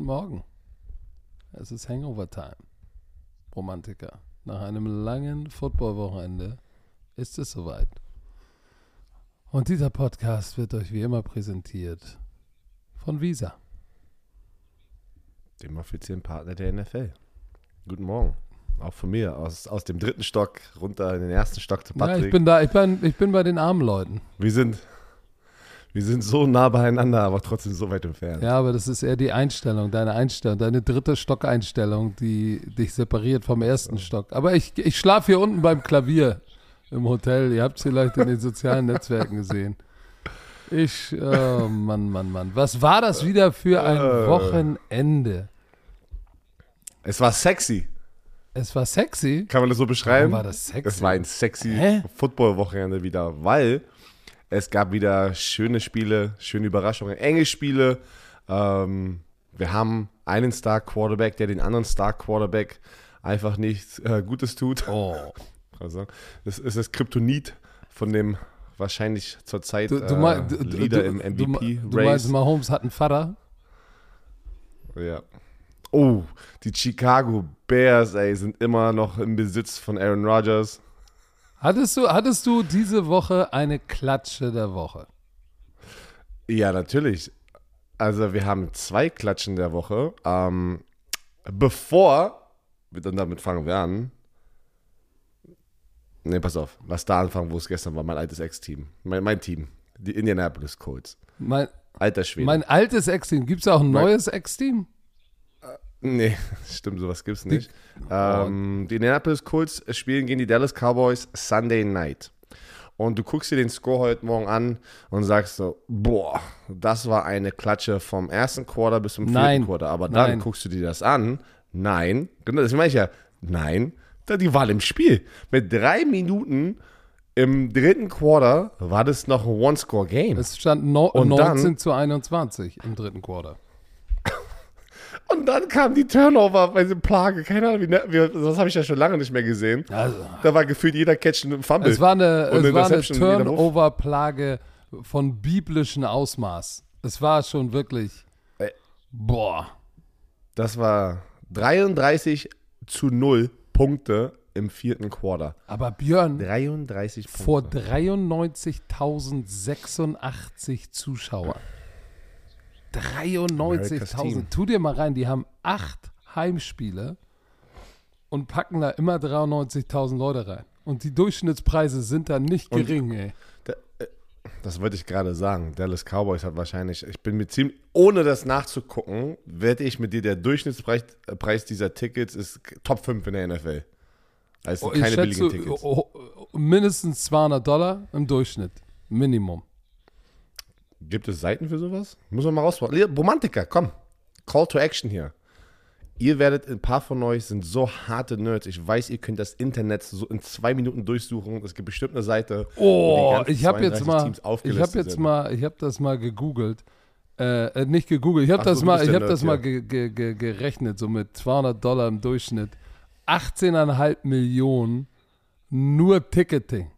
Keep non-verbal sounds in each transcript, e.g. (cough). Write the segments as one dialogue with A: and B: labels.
A: Guten Morgen. Es ist Hangover-Time. Romantiker. Nach einem langen Football-Wochenende ist es soweit. Und dieser Podcast wird euch wie immer präsentiert von Visa.
B: Dem offiziellen Partner der NFL. Guten Morgen. Auch von mir, aus, aus dem dritten Stock runter in den ersten Stock zu Patrick.
A: Ja, ich bin da, ich bin, ich bin bei den armen Leuten.
B: wir, sind, wir sind so nah beieinander, aber trotzdem so weit entfernt.
A: Ja, aber das ist eher die Einstellung, deine Einstellung, deine dritte Stockeinstellung, die dich separiert vom ersten Stock. Aber ich, ich schlafe hier unten beim Klavier im Hotel. Ihr habt es vielleicht in den sozialen Netzwerken gesehen. Ich, oh Mann, Mann, Mann. Was war das wieder für ein
B: Äh.
A: Wochenende?
B: Es war sexy.
A: Es war sexy.
B: Kann man das so beschreiben?
A: Warum war das sexy?
B: Es war ein sexy? Football-Wochenende wieder, weil es gab wieder schöne Spiele, schöne Überraschungen, enge Spiele. Ähm, wir haben einen Star-Quarterback, der den anderen Star-Quarterback einfach nichts äh, Gutes tut.
A: Oh. (laughs)
B: Also, das ist das Kryptonit von dem wahrscheinlich zurzeit
A: Du, du,
B: äh,
A: du,
B: Leader im
A: du, du
B: MVP-Race.
A: meinst, Mahomes hat einen Vater?
B: Ja. Oh, die Chicago Bears, ey, sind immer noch im Besitz von Aaron Rodgers.
A: Hattest du, hattest du diese Woche eine Klatsche der Woche?
B: Ja, natürlich. Also wir haben zwei Klatschen der Woche. Ähm, bevor wir dann damit fangen wir an. Ne, pass auf. Lass da anfangen, wo es gestern war. Mein altes Ex-Team. Mein, mein Team. Die Indianapolis Colts.
A: Mein,
B: Alter Schwede.
A: mein altes Ex-Team. Gibt es auch ein
B: Mein-
A: neues Ex-Team?
B: Nee, (laughs) stimmt, sowas gibt's nicht. ähm, die Indianapolis Colts spielen gegen die Dallas Cowboys Sunday Night. Und du guckst dir den Score heute Morgen an und sagst so, boah, das war eine Klatsche vom ersten Quarter bis zum vierten
A: Nein.
B: Quarter. Aber dann
A: Nein.
B: guckst du dir das an. Nein. Genau, das meine ich ja. Nein. Da die Wahl im Spiel. Mit drei Minuten im dritten Quarter war das noch ein One-Score-Game.
A: Es stand no
B: Und
A: 19
B: dann-
A: zu 21 im dritten Quarter.
B: Und dann kam die Turnover dieser Plage. Keine Ahnung, wie, ne- wie, das habe ich ja schon lange nicht mehr gesehen.
A: Also,
B: Da war gefühlt jeder Catch ein Fumble.
A: es war eine,
B: Und
A: es war eine. Turnover-Plage von biblischem Ausmaß. Es war schon wirklich.
B: Ey.
A: Boah.
B: Das war 33 zu 0 Punkte im vierten Quarter.
A: Aber Björn,
B: 33 Punkte.
A: vor 93.086 Zuschauern.
B: America's
A: 93.000.
B: Team.
A: Tu dir mal rein, die haben acht Heimspiele und packen da immer 93.000 Leute rein. Und die Durchschnittspreise sind da nicht
B: Und-
A: gering, ey.
B: Da, äh, das wollte ich gerade sagen. Dallas Cowboys hat wahrscheinlich, ich bin mir ziemlich, ohne das nachzugucken, wette ich mit dir, der Durchschnittspreis äh, Preis dieser Tickets ist Top 5 in der NFL. Also
A: Oh,
B: keine
A: schätze
B: billigen Tickets.
A: oh, oh, mindestens 200 Dollar im Durchschnitt. Minimum.
B: Gibt es Seiten für sowas? Muss man mal rausfinden. Romantiker, komm. Call to Action hier. Ihr werdet, ein paar von euch sind so harte Nerds. Ich weiß, ihr könnt das Internet so in zwei Minuten durchsuchen. Es gibt bestimmt eine Seite.
A: Oh, ich habe jetzt
B: 32
A: mal,
B: Teams
A: ich habe jetzt
B: sind.
A: mal, ich habe das mal gegoogelt. Äh, äh, nicht gegoogelt, ich habe
B: so,
A: das
B: du
A: mal, ich habe das mal
B: Nerd,
A: ge, ge, ge, gerechnet, so mit 200 Dollar im Durchschnitt. 18,5 Millionen nur Ticketing.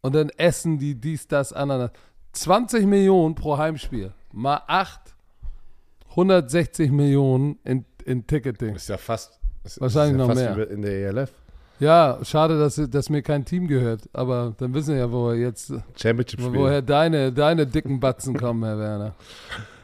A: Und dann essen die dies, das, Ananas. 20 Millionen pro Heimspiel. Mal 8, 160 Millionen in, in Ticketing.
B: Ist ja fast. Ist,
A: Wahrscheinlich
B: ist ja
A: noch
B: fast
A: mehr.
B: in der ELF.
A: Ja, schade, dass, dass mir kein Team gehört. Aber dann wissen wir ja, wo wir jetzt,
B: Championship-Spiel.
A: woher deine, deine dicken Batzen kommen, Herr Werner. (laughs)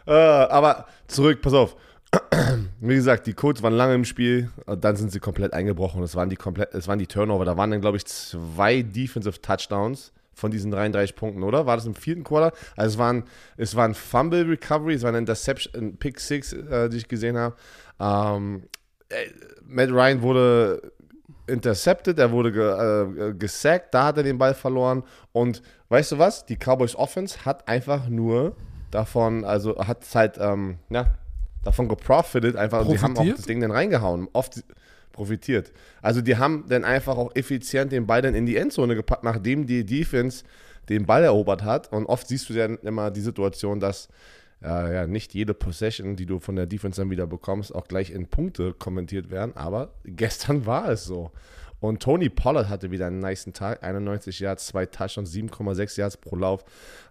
B: Äh, aber zurück, pass auf. (clears throat) Wie gesagt, die Colts waren lange im Spiel, und dann sind sie komplett eingebrochen. Es waren die komplett, es waren die Turnover. Da waren dann, glaube ich, zwei Defensive Touchdowns von diesen 33 Punkten, oder? War das im vierten Quarter? Also es waren, es waren Fumble Recovery, es war eine Interception, ein Pick Six, äh, die ich gesehen habe. Ähm, äh, Matt Ryan wurde intercepted, er wurde ge, äh, gesackt, da hat er den Ball verloren. Und weißt du was? Die Cowboys Offense hat einfach nur davon, also hat halt, ähm, ja, davon geprofitet, einfach, und die haben auch das Ding dann reingehauen, oft profitiert. Also die haben dann einfach auch effizient den Ball dann in die Endzone gepackt, nachdem die Defense den Ball erobert hat. Und oft siehst du dann immer die Situation, dass äh, ja, nicht jede Possession, die du von der Defense dann wieder bekommst, auch gleich in Punkte kommentiert werden. Aber gestern war es so. Und Tony Pollard hatte wieder einen niceen Tag. 91 Yards, zwei Touchdowns, 7,6 Yards pro Lauf.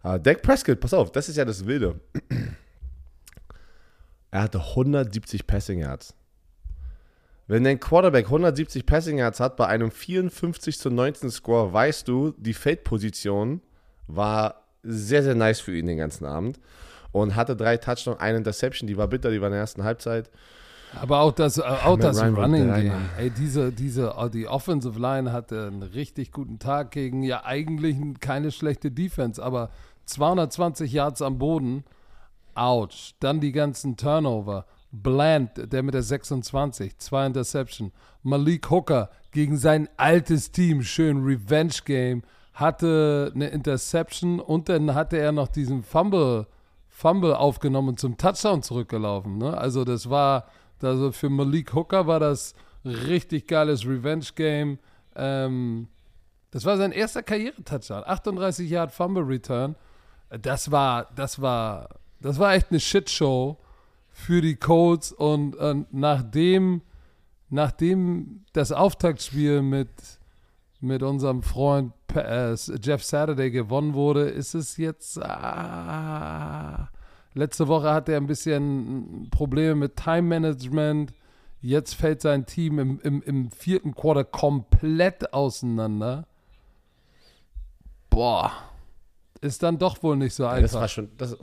B: Äh, Dak Prescott, pass auf, das ist ja das Wilde. (clears throat) Er hatte 170 Passing Yards. Wenn dein Quarterback 170 Passing Yards hat bei einem 54 zu 19 Score, weißt du, die Feldposition war sehr, sehr nice für ihn den ganzen Abend. Und hatte drei Touchdowns, eine Interception, die war bitter, die war in der ersten Halbzeit.
A: Aber auch das, äh, auch das
B: Ryan
A: Running Game. Ey, diese, diese, äh, die Offensive Line hatte einen richtig guten Tag gegen ja eigentlich keine schlechte Defense, aber 220 Yards am Boden. Ouch. Dann die ganzen Turnover. Bland, der mit der 26, zwei Interception. Malik Hooker gegen sein altes Team, schön Revenge Game, hatte eine Interception und dann hatte er noch diesen Fumble, Fumble aufgenommen und zum Touchdown zurückgelaufen. Ne? Also das war, also für Malik Hooker war das richtig geiles Revenge Game. Ähm, das war sein erster Karriere-Touchdown. 38 Yard Fumble Return. Das war, das war, das war echt eine Shitshow für die Colts und äh, nachdem, nachdem das Auftaktspiel mit, mit unserem Freund äh, Jeff Saturday gewonnen wurde, ist es jetzt. Ah, letzte Woche hatte er ein bisschen Probleme mit Time Management. Jetzt fällt sein Team im, im, im vierten Quarter komplett auseinander. Boah. Ist dann doch wohl nicht so
B: Ja,
A: einfach.
B: das war schon. Das,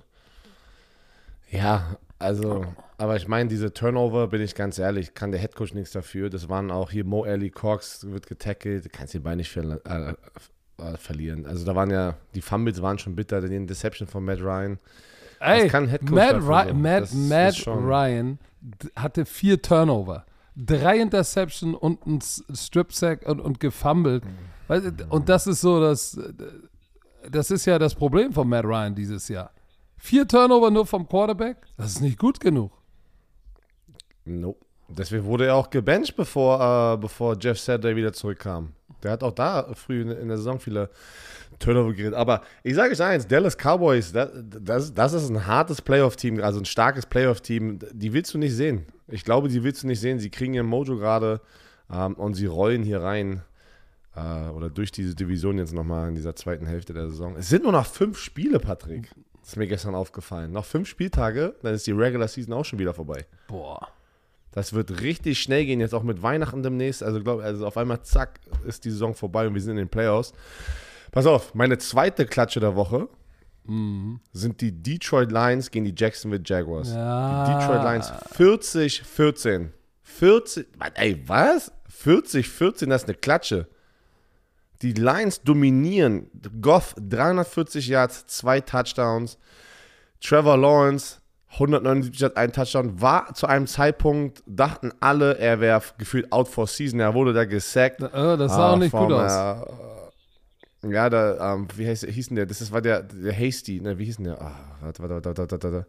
B: ja, also, aber ich meine, diese Turnover, bin ich ganz ehrlich, kann der Headcoach nichts dafür. Das waren auch hier Mo Alley Cox, wird getackelt, du kannst den Bein nicht ver äh, äh, verlieren. Also da waren ja, die Fumbles waren schon bitter, die Interception von Matt Ryan.
A: Ey, Matt, Ry
B: so.
A: Matt, Matt Ryan hatte vier Turnover, drei Interception und ein Strip-Sack und, und gefummelt. Weißt du, Und das ist so, das, das ist ja das Problem von Matt Ryan dieses Jahr. Vier Turnover nur vom Quarterback, das ist nicht gut genug.
B: Nope. Deswegen wurde er auch gebencht, bevor, äh, bevor Jeff Saturday wieder zurückkam. Der hat auch da früh in, der Saison viele Turnover geredet. Aber ich sage euch eins, Dallas Cowboys, das, das, das ist ein hartes Playoff-Team, also ein starkes Playoff-Team. Die willst du nicht sehen. Ich glaube, die willst du nicht sehen. Sie kriegen ihr Mojo gerade ähm, und sie rollen hier rein äh, oder durch diese Division jetzt nochmal in dieser zweiten Hälfte der Saison. Es sind nur noch fünf Spiele, Patrick. Das ist mir gestern aufgefallen. Noch fünf Spieltage, dann ist die Regular Season auch schon wieder vorbei.
A: Boah.
B: Das wird richtig schnell gehen, jetzt auch mit Weihnachten demnächst. Also, glaub, also auf einmal, zack, ist die Saison vorbei und wir sind in den Playoffs. Pass auf, meine zweite Klatsche der Woche sind die Detroit Lions gegen die Jacksonville Jaguars.
A: Ja.
B: Die Detroit Lions 40, 14. 40, ey, was? 40, 14, das ist eine Klatsche. Die Lions dominieren. Goff 340 Yards, zwei Touchdowns. Trevor Lawrence 179 Yards, ein Touchdown. War zu einem Zeitpunkt, dachten alle, er wäre gefühlt out for season. Er wurde da gesackt.
A: Äh, das sah auch nicht
B: vom,
A: gut aus.
B: Äh, ja, da, ähm, wie heißt, hieß denn der? Das ist, war der, der Hasty, ne, wie hieß denn der? Ah, warte, warte, warte, warte, warte, warte.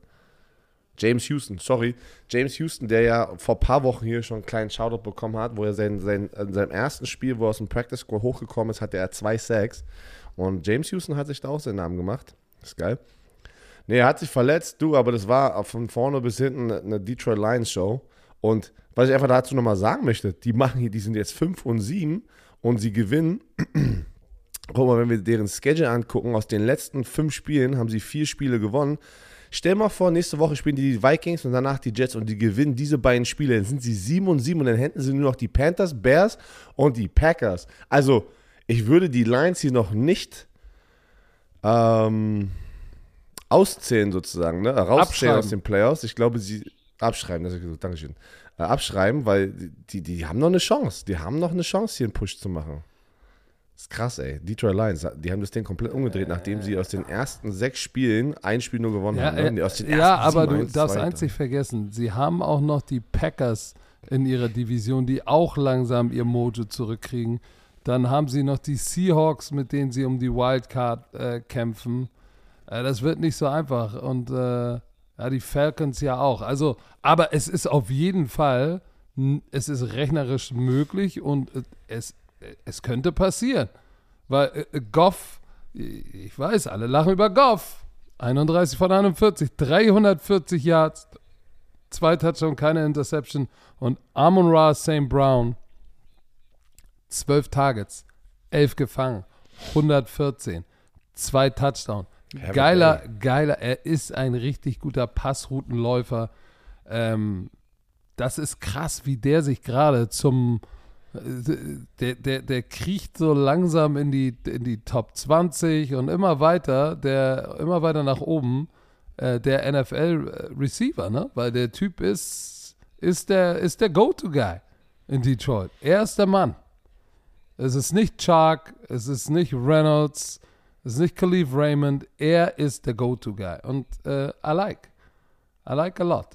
B: James Houston, sorry. James Houston, der ja vor ein paar Wochen hier schon einen kleinen Shoutout bekommen hat, wo er sein, sein, in seinem ersten Spiel, wo er aus dem Practice Score hochgekommen ist, hatte er zwei Sacks. Und James Houston hat sich da auch seinen Namen gemacht. ist geil. Nee, er hat sich verletzt, du, aber das war von vorne bis hinten eine Detroit Lions Show. Und was ich einfach dazu nochmal sagen möchte, die machen hier, die sind jetzt 5 und 7 und sie gewinnen. (clears throat) Guck mal, wenn wir deren Schedule angucken, aus den letzten fünf Spielen haben sie vier Spiele gewonnen. Stell mal vor, nächste Woche spielen die Vikings und danach die Jets und die gewinnen diese beiden Spiele. Dann sind sie 7 und 7 und dann hätten sie nur noch die Panthers, Bears und die Packers. Also, ich würde die Lions hier noch nicht ähm, auszählen sozusagen, ne? rauszählen aus den Playoffs. Ich glaube, sie abschreiben, das ist gut, Dankeschön. Äh, abschreiben, weil die, die haben noch eine Chance. Die haben noch eine Chance, hier einen Push zu machen. Das ist krass, ey. Detroit Lions, die haben das Ding komplett umgedreht, nachdem sie aus den ersten sechs Spielen ein Spiel nur gewonnen
A: Ja,
B: haben. Ne?
A: äh,
B: aus den
A: ja
B: ersten
A: aber
B: sieben,
A: du
B: eins,
A: darfst
B: zwei,
A: eins nicht vergessen. Sie haben auch noch die Packers in ihrer Division, die auch langsam ihr Mojo zurückkriegen. Dann haben sie noch die Seahawks, mit denen sie um die Wildcard äh, kämpfen. Äh, das wird nicht so einfach. Und äh, ja, die Falcons ja auch. Also, aber es ist auf jeden Fall, es ist rechnerisch möglich und äh, es, äh, es könnte passieren. Weil äh, Goff, ich weiß, alle lachen über Goff. 31 von 41, 340 Yards, zwei Touchdowns, keine Interception. Und Amon Ra St. Brown, 12 Targets, 11 gefangen, 114, zwei Touchdowns. Geiler, geiler, er ist ein richtig guter Passroutenläufer. Ähm, das ist krass, wie der sich gerade zum äh, der, der, der kriecht so langsam in die, in die Top 20 und immer weiter, der immer weiter nach oben, äh, der NFL-Receiver, ne? Weil der Typ ist, ist der, ist der Go-To-Guy in Detroit. Er ist der Mann. Es ist nicht Chark, es ist nicht Reynolds, es ist nicht Khalif Raymond. Er ist der Go-To-Guy. Und äh, I like. I like a lot.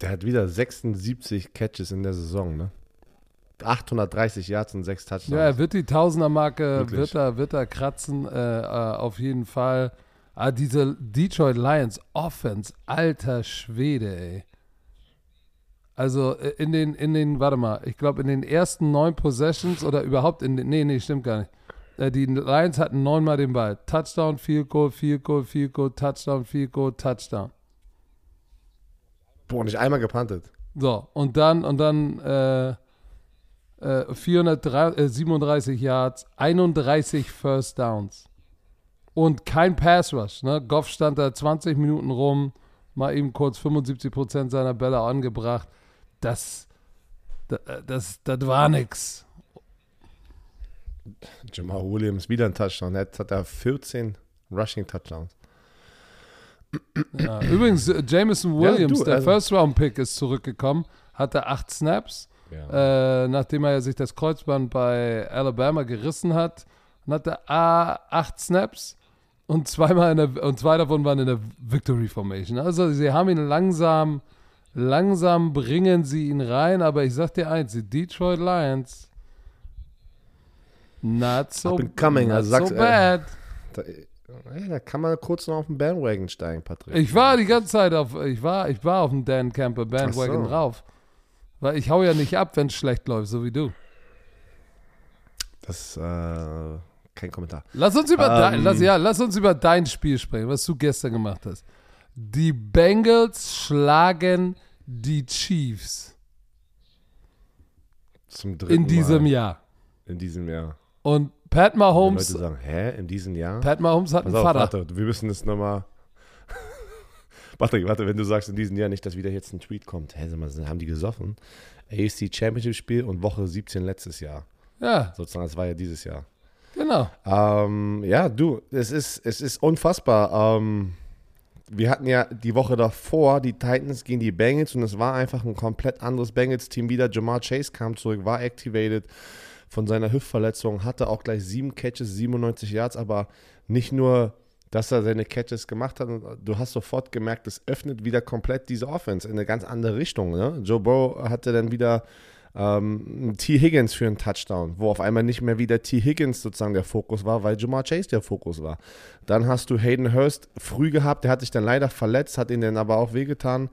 B: Der hat wieder 76 Catches in der Saison, ne? 830 Yards und 6 Touchdowns.
A: Ja, er wird die Tausender-Marke, wird er, wird er kratzen, äh, äh, auf jeden Fall. Ah, diese Detroit Lions Offense, alter Schwede, ey. Also äh, in den, in den, warte mal, ich glaube in den ersten neun Possessions oder überhaupt in den, nee, nee, stimmt gar nicht. Äh, die Lions hatten neunmal den Ball. Touchdown, Field Goal, Field Goal, Field Goal, Touchdown, Field Goal, Touchdown.
B: Boah, nicht einmal gepantet.
A: So, und dann, und dann äh, äh, 437 Yards, 31 First Downs. Und kein Pass Rush. Ne? Goff stand da 20 Minuten rum, mal eben kurz 75% seiner Bälle angebracht. Das, das, das, das war nix.
B: Jamal Williams wieder ein Touchdown. Jetzt hat er 14 Rushing Touchdowns.
A: Ja. Übrigens, äh, Jameson
B: Ja,
A: Williams,
B: du,
A: der
B: also-
A: First-Round-Pick, ist zurückgekommen, hatte acht Snaps. Äh, nachdem er sich das Kreuzband bei Alabama gerissen hat, und hatte A, acht Snaps und zweimal in der, und zwei davon waren in der Victory Formation. Also sie haben ihn langsam, langsam bringen sie ihn rein, aber ich sag dir eins, die Detroit Lions not so,
B: coming,
A: not
B: also
A: so
B: äh,
A: bad.
B: Da, ja, da kann man kurz noch auf den Bandwagon steigen, Patrick.
A: Ich war die ganze Zeit auf, ich war, ich war auf dem Dan Camper Bandwagon
B: so.
A: drauf. Weil ich hau ja nicht ab, wenn es schlecht läuft, so wie du.
B: Das, äh, kein Kommentar.
A: Lass uns über
B: Ähm.
A: dein, lass, ja, lass uns über dein Spiel sprechen, was du gestern gemacht hast. Die Bengals schlagen die Chiefs
B: Zum dritten
A: in diesem
B: Mal
A: Jahr.
B: In diesem Jahr.
A: Und Pat Mahomes,
B: Leute sagen, hä, in diesem Jahr?
A: Pat Mahomes hat
B: Pass
A: einen
B: auf,
A: Vater.
B: warte, wir müssen das nochmal. Patrick, warte, wenn du sagst in diesem Jahr nicht, dass wieder jetzt ein Tweet kommt. Hä, sag mal, haben die gesoffen? AFC Championship Spiel und Woche 17 letztes Jahr.
A: Ja,
B: Sozusagen, das war ja dieses Jahr.
A: genau.
B: Ähm, ja, du, es ist, es ist unfassbar. Ähm, wir hatten ja die Woche davor die Titans gegen die Bengals und es war einfach ein komplett anderes Bengals-Team wieder. Jamar Chase kam zurück, war activated von seiner Hüftverletzung, hatte auch gleich sieben Catches, 97 Yards, aber nicht nur, dass er seine Catches gemacht hat, du hast sofort gemerkt, es öffnet wieder komplett diese Offense in eine ganz andere Richtung. Ne? Joe Burrow hatte dann wieder ähm, T. Higgins für einen Touchdown, wo auf einmal nicht mehr wieder T. Higgins sozusagen der Fokus war, weil Jamar Chase der Fokus war. Dann hast du Hayden Hurst früh gehabt, der hat sich dann leider verletzt, hat ihn dann aber auch wehgetan,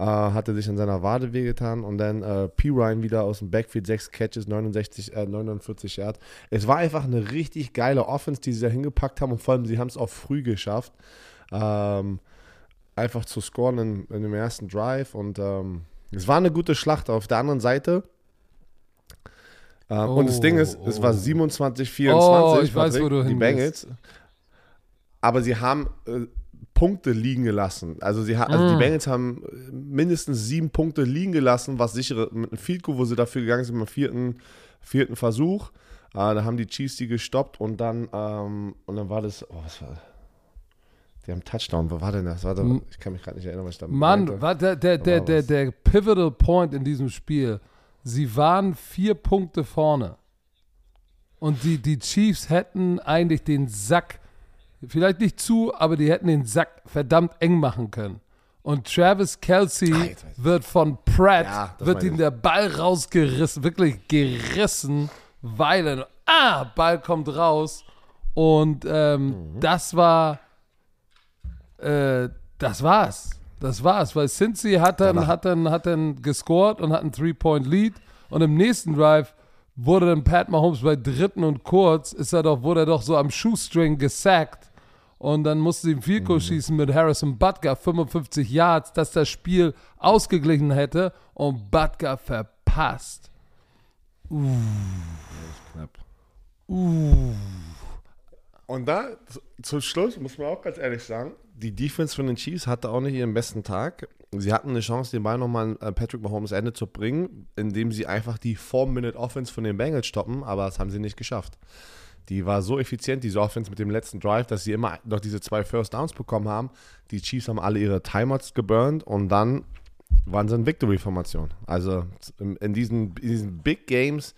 B: äh, hatte sich an seiner Wade wehgetan und dann äh, P. Ryan wieder aus dem Backfield, sechs Catches, 69, äh, 49 Yards. Es war einfach eine richtig geile Offense, die sie da hingepackt haben und vor allem, sie haben es auch früh geschafft, ähm, einfach zu scoren in, in dem ersten Drive und ähm, es war eine gute Schlacht. Auf der anderen Seite ähm, und das Ding ist, es war
A: Oh.
B: 27, 24,
A: Oh, ich weiß,
B: Patrick,
A: du
B: die Bengals. Aber sie haben äh, Punkte liegen gelassen. Also, sie also die
A: Mm.
B: Bengals haben mindestens sieben Punkte liegen gelassen, was sichere, mit einem Field Goal, wo sie dafür gegangen sind, beim vierten, vierten Versuch. Äh, da haben die Chiefs die gestoppt und dann, ähm, und dann war das, oh, was war Die haben Touchdown, wo war denn das? Warte, ich kann mich gerade nicht erinnern, was ich da
A: Mann,
B: meinte.
A: war der, der, der, der, der Pivotal Point in diesem Spiel. Sie waren vier Punkte vorne. Und die, die Chiefs hätten eigentlich den Sack, vielleicht nicht zu, aber die hätten den Sack verdammt eng machen können. Und Travis Kelsey
B: ich.
A: wird von Pratt,
B: Ja,
A: wird ihm der Ball rausgerissen, wirklich gerissen, weil er, ah, Ball kommt raus. Und ähm,
B: Mhm.
A: das war, äh, das war's. Das war's, weil Cincy hat dann, hat dann, hat dann gescored und hat einen Three-Point-Lead. Und im nächsten Drive wurde dann Pat Mahomes bei dritten und kurz, ist er doch, wurde er doch so am Shoestring gesackt. Und dann musste sie im Field
B: Mhm.
A: Schießen mit Harrison Butker, 55 Yards, dass das Spiel ausgeglichen hätte. Und Butker verpasst.
B: Knapp.
A: Uh.
B: Und da, zum Schluss, muss man auch ganz ehrlich sagen, die Defense von den Chiefs hatte auch nicht ihren besten Tag. sie hatten eine Chance, den Ball nochmal an Patrick Mahomes Ende zu bringen, indem sie einfach die 4-Minute-Offense von den Bengals stoppen, aber das haben sie nicht geschafft. Die war so effizient, diese Offense mit dem letzten Drive, dass sie immer noch diese zwei First Downs bekommen haben. Die Chiefs haben alle ihre Timeouts geburnt und dann waren sie in Victory-Formation. Also in, diesen, in diesen Big Games,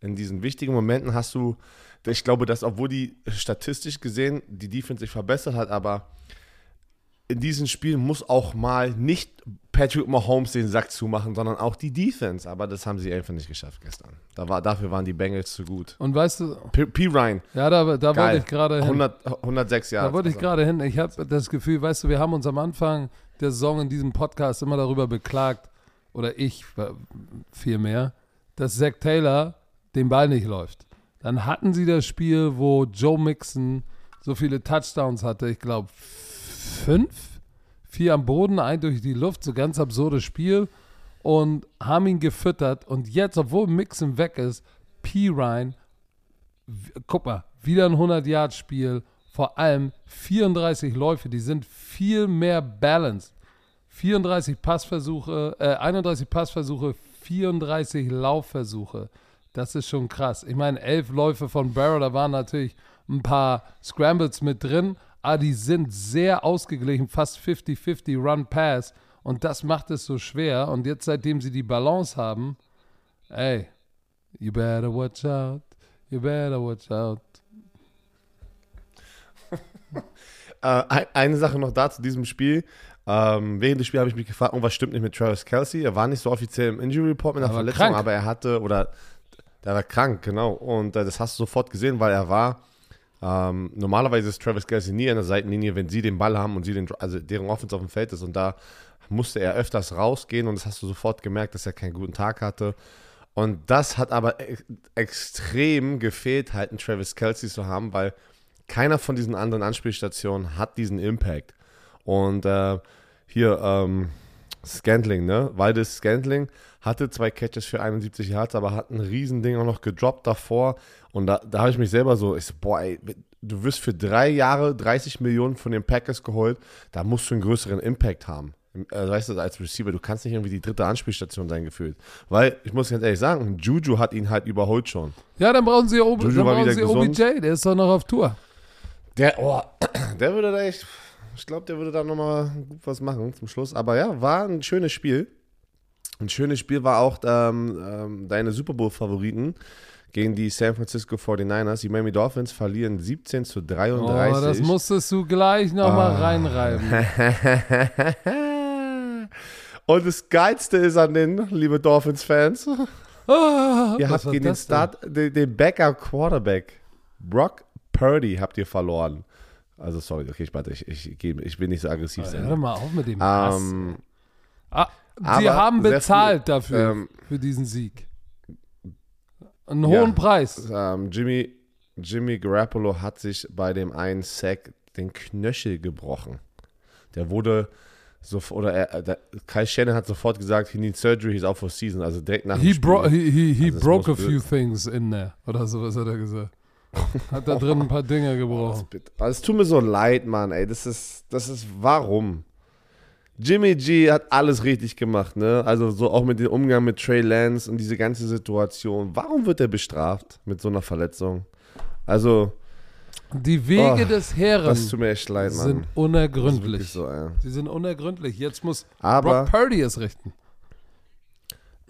B: in diesen wichtigen Momenten hast du, ich glaube, dass obwohl die statistisch gesehen die Defense sich verbessert hat, aber in diesem Spiel muss auch mal nicht Patrick Mahomes den Sack zumachen, sondern auch die Defense. Aber das haben sie einfach nicht geschafft gestern. Da war, dafür waren die Bengals zu gut.
A: Und weißt du.
B: P. P. Ryan.
A: Ja, da, da wollte ich gerade hin.
B: 100, 106 Jahre.
A: Da wollte ich gerade hin. Ich habe das Gefühl, weißt du, wir haben uns am Anfang der Saison in diesem Podcast immer darüber beklagt, oder ich vielmehr, dass Zach Taylor den Ball nicht läuft. Dann hatten sie das Spiel, wo Joe Mixon so viele Touchdowns hatte. Ich glaube, fünf, vier am Boden, ein durch die Luft, so ganz absurdes Spiel und haben ihn gefüttert und jetzt, obwohl Mixon weg ist, P. Ryan, guck mal, wieder ein 100-Yard-Spiel, vor allem 34 Läufe, die sind viel mehr balanced. 34 Passversuche, äh, 31 Passversuche, 34 Laufversuche. Das ist schon krass. Ich meine, elf Läufe von Barrow, da waren natürlich ein paar Scrambles mit drin, aber die sind sehr ausgeglichen, fast 50-50 Run-Pass. Und das macht es so schwer. Und jetzt, seitdem sie die Balance haben, ey, you better watch out, you better watch out. (laughs)
B: äh, eine Sache noch da zu diesem Spiel. Ähm, während des Spiels habe ich mich gefragt, oh, was stimmt nicht mit Travis Kelsey? Er war nicht so offiziell im Injury Report mit einer Verletzung, krank. aber er hatte, oder der war krank, genau. Und äh, das hast du sofort gesehen, weil er war ähm, normalerweise ist Travis Kelsey nie an der Seitenlinie, wenn sie den Ball haben und sie den, also deren Offense auf dem Feld ist. Und da musste er öfters rausgehen und das hast du sofort gemerkt, dass er keinen guten Tag hatte. Und das hat aber e extrem gefehlt, halt einen Travis Kelsey zu haben, weil keiner von diesen anderen Anspielstationen hat diesen Impact. Und äh, hier, ähm, Scantling, ne? Waldes Scantling hatte zwei Catches für 71 Yards, aber hat ein Riesending auch noch gedroppt davor. Und da, da habe ich mich selber so, ich so, boah, ey, du wirst für drei Jahre 30 Millionen von den Packers geholt, da musst du einen größeren Impact haben. Also, weißt du, als Receiver, du kannst nicht irgendwie die dritte Anspielstation sein, gefühlt. Weil, ich muss ganz ehrlich sagen, Juju hat ihn halt überholt schon.
A: Ja, dann brauchen sie, Ob dann brauchen sie OBJ, der ist doch noch auf Tour.
B: Der, oh, (clears throat) der würde da echt, ich glaube, der würde da nochmal gut was machen zum Schluss. Aber ja, war ein schönes Spiel. Ein schönes Spiel war auch ähm, ähm, deine Super Bowl-Favoriten gegen die San Francisco 49ers. Die Miami Dolphins verlieren 17 zu 33.
A: Oh, das musstest du gleich nochmal oh. reinreiben. (laughs)
B: Und das Geilste ist an den, liebe Dolphins-Fans, oh, (laughs) ihr habt gegen den, Start, den, den Backup-Quarterback, Brock Purdy, habt ihr verloren. Also sorry, okay, ich, warte, ich, ich, ich will nicht so aggressiv.
A: Hör mal auf mit dem ähm, ah, Sie haben bezahlt viel, dafür, ähm, für diesen Sieg. Einen ja, hohen Preis.
B: Ähm, Jimmy, Jimmy Garoppolo hat sich bei dem einen Sack den Knöchel gebrochen. Der wurde so, oder er, der, Kai Shannon hat sofort gesagt, he needs surgery, he's out for season, also direkt nach
A: he dem bro Spiel. He, he, he also broke a few things in there, oder sowas hat er gesagt. Hat da drin ein paar Dinge (laughs) gebrochen.
B: Also, es tut mir so leid, Mann, ey, das ist, das ist, warum? Jimmy G hat alles richtig gemacht, ne? Also so auch mit dem Umgang mit Trey Lance und diese ganze Situation. Warum wird er bestraft mit so einer Verletzung? Also
A: die Wege oh, des Herren
B: echt leid,
A: sind unergründlich.
B: So, ja.
A: Sie sind unergründlich. Jetzt muss
B: Aber,
A: Brock Purdy es richten.